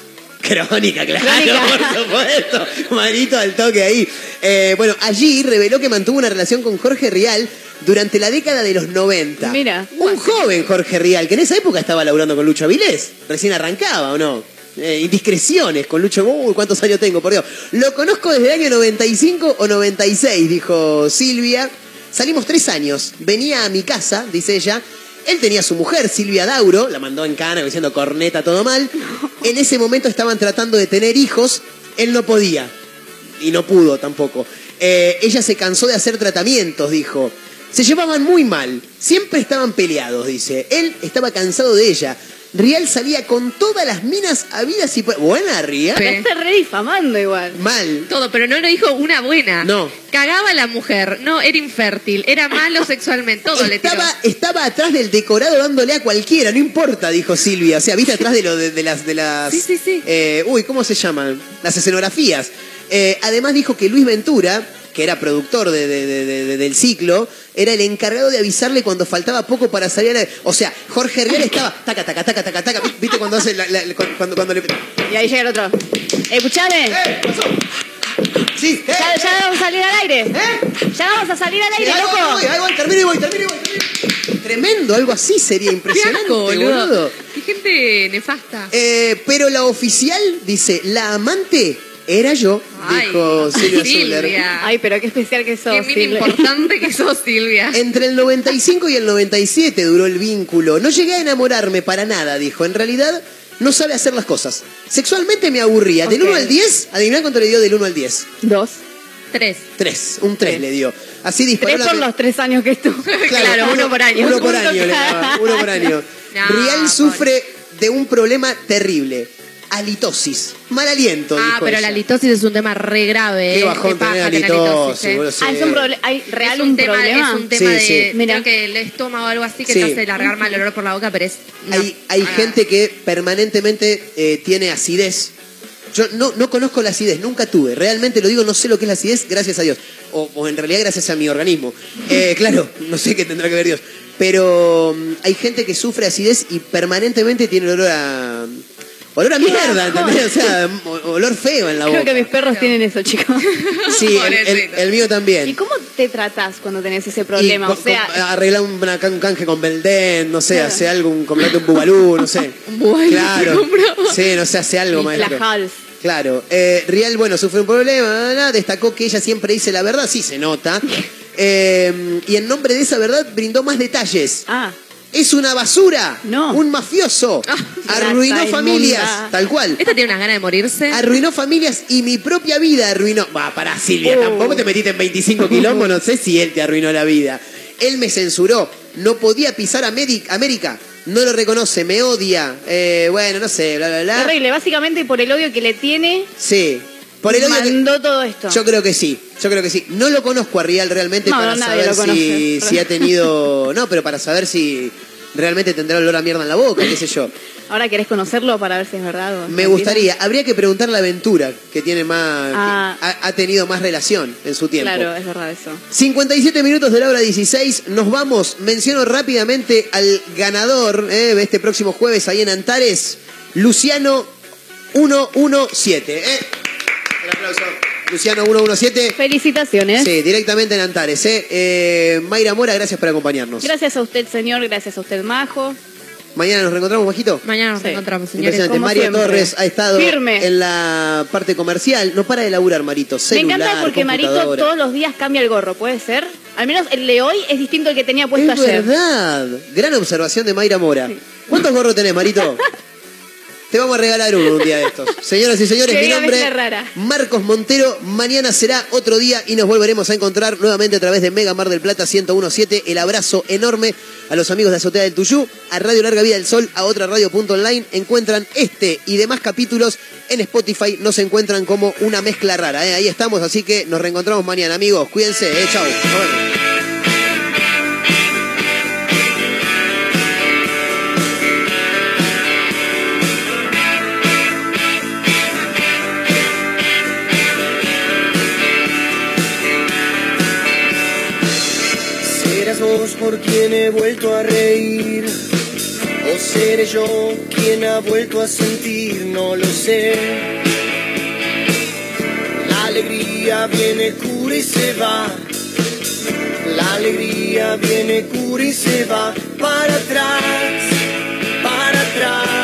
Crónica, claro, Crónica. por supuesto. Manito al toque ahí. Eh, bueno, allí reveló que mantuvo una relación con Jorge Rial durante la década de los 90. Mira. Un joven Jorge Rial, que en esa época estaba laburando con Lucho Avilés. Recién arrancaba, ¿o no? Eh, indiscreciones con Lucho. Uy, ¿cuántos años tengo? Por Dios. Lo conozco desde el año 95 o 96, dijo Silvia. Salimos tres años. Venía a mi casa, dice ella. Él tenía a su mujer, Silvia Dauro, la mandó en cana diciendo corneta, todo mal. En ese momento estaban tratando de tener hijos. Él no podía. Y no pudo tampoco. Eh, ella se cansó de hacer tratamientos, dijo. Se llevaban muy mal. Siempre estaban peleados, dice. Él estaba cansado de ella. Rial salía con todas las minas habidas y... por- Buena, Rial. La está re difamando igual. Mal. todo, pero no lo dijo una buena. No. Cagaba a la mujer, no, era infértil, era malo [LAUGHS] sexualmente, todo le tiró. Estaba, estaba atrás del decorado dándole a cualquiera, no importa, dijo Silvia. O sea, viste atrás de lo de, de las de las Sí, sí, sí. eh, uy, ¿cómo se llaman? Las escenografías. Eh, además dijo que Luis Ventura, que era productor de- de- de- de- de- del ciclo, era el encargado de avisarle cuando faltaba poco para salir a... O sea, Jorge Rial [COUGHS] estaba taca, taca, taca, taca, taca. ¿Viste cuando hace la- la- cuando, cuando le... Y ahí llega el otro. Escuchame. ¡Eh! ¿Pasó? Sí, eh, Ya, ya vamos a salir al aire. Ya vamos a salir al aire, loco. ahí voy, ahí voy, termino y voy, termino y voy, termino. Tremendo, algo así sería Qué impresionante, asco, boludo. boludo. Qué gente nefasta. Eh, pero la oficial dice, la amante era yo, Ay, dijo Silvia Zuller. Ay, pero qué especial que sos. Qué Silvia. importante que sos, [LAUGHS] Silvia. Entre el 95 y el 97 duró el vínculo. No llegué a enamorarme para nada, dijo. En realidad, no sabe hacer las cosas. Sexualmente me aburría. Del Ok. 1 al 10, adivina cuánto le dio del 1 al 10. Dos. Tres. 3, un 3 le dio. Así disparó Tres por los tres años que estuvo. [LAUGHS] Claro, uno por año. Uno por año le daba, uno por año. [LAUGHS] No, Rial sufre de un problema terrible. Halitosis. Mal aliento, Ah, dijo pero ella. la litosis es un tema re grave. Qué eh. bajón tener halitosis, eh. Ah, es un problema. ¿Hay real es un, un, tema, problema? es un tema Sí, de sí. Mira. creo que el estómago o algo así que Sí. te hace largar mal olor por la boca, pero es no. Hay, hay Ah. gente que permanentemente eh, tiene acidez. Yo no, no conozco la acidez, nunca tuve. Realmente lo digo, no sé lo que es la acidez, gracias a Dios. O, o en realidad gracias a mi organismo. Eh, [LAUGHS] claro, no sé qué tendrá que ver Dios. Pero mm, hay gente que sufre acidez y permanentemente tiene olor a... Olor a mierda. ¿entendés? O sea, olor feo en la Creo boca. que mis perros tienen eso, chicos. [LAUGHS] Sí, el, el- el mío también. ¿Y cómo te tratás cuando tenés ese problema? Y o sea, arreglar un, una- un canje con Belden, no sé, Claro. hace algo, un, comprate un bubalú, no sé. [LAUGHS] Un bubalú Claro. [LAUGHS] Sí, no sé, hace algo, y maestro. la Hals. Claro. Eh, Rial, bueno, sufre un problema, ¿no? destacó que ella siempre dice la verdad, sí se nota. Eh, y en nombre de esa verdad brindó más detalles. Ah. Es una basura. No. Un mafioso. Arruinó Grasa familias. inmunda. Tal cual. Esta tiene unas ganas de morirse. Arruinó familias y mi propia vida arruinó. Va, para Silvia, Oh. tampoco te metiste en 25 quilombos, no sé si él te arruinó la vida. Él me censuró, no podía pisar Ameri- América, no lo reconoce, me odia, eh, bueno, no sé, bla, bla, bla. Terrible, básicamente por el odio que le tiene, Sí, por el que- mandó todo esto. Yo creo que sí, yo creo que sí. No lo conozco a Rial realmente No, para saber si, si ha tenido... No, pero para saber si realmente tendrá olor a mierda en la boca, qué sé yo. Ahora querés conocerlo para ver si es verdad o Me gustaría, habría que preguntarle a Aventura, que tiene más, Ah. que ha, ha tenido más relación en su tiempo. Claro, es verdad eso. 57 minutos de la hora 16, nos vamos. Menciono rápidamente al ganador eh, de este próximo jueves ahí en Antares, Luciano 117. ¿eh? Un aplauso. Luciano 117. Felicitaciones. Sí, directamente en Antares. ¿eh? Eh, Mayra Mora, gracias por acompañarnos. Gracias a usted, señor, gracias a usted, Majo. Mañana nos reencontramos, Majito. Mañana nos Sí. encontramos, señores. Impresionante. como Mario siempre. Torres ha estado Firme. en la parte comercial. No para de laburar, Marito. Me Celular, encanta porque Marito todos los días cambia el gorro, ¿puede ser? Al menos el de hoy es distinto al que tenía puesto Es ayer. verdad. Gran observación de Mayra Mora. ¿Cuántos gorros tenés, Marito? [LAUGHS] Te vamos a regalar uno un día de estos. Señoras y señores, mi nombre rara. Marcos Montero. Mañana será otro día y nos volveremos a encontrar nuevamente a través de Mega Mar del Plata 1017. El abrazo enorme a los amigos de Azotea del Tuyú, a Radio Larga Vida del Sol, a otra radio.online. Encuentran este y demás capítulos en Spotify. Nos encuentran como una mezcla rara. ¿eh? Ahí estamos, así que nos reencontramos mañana, amigos. Cuídense. ¿eh? Chau. Por quien he vuelto a reír. O seré yo quien ha vuelto a sentir, no lo sé. La alegría viene, cura y se va. La alegría viene, cura y se va. Para atrás, para atrás,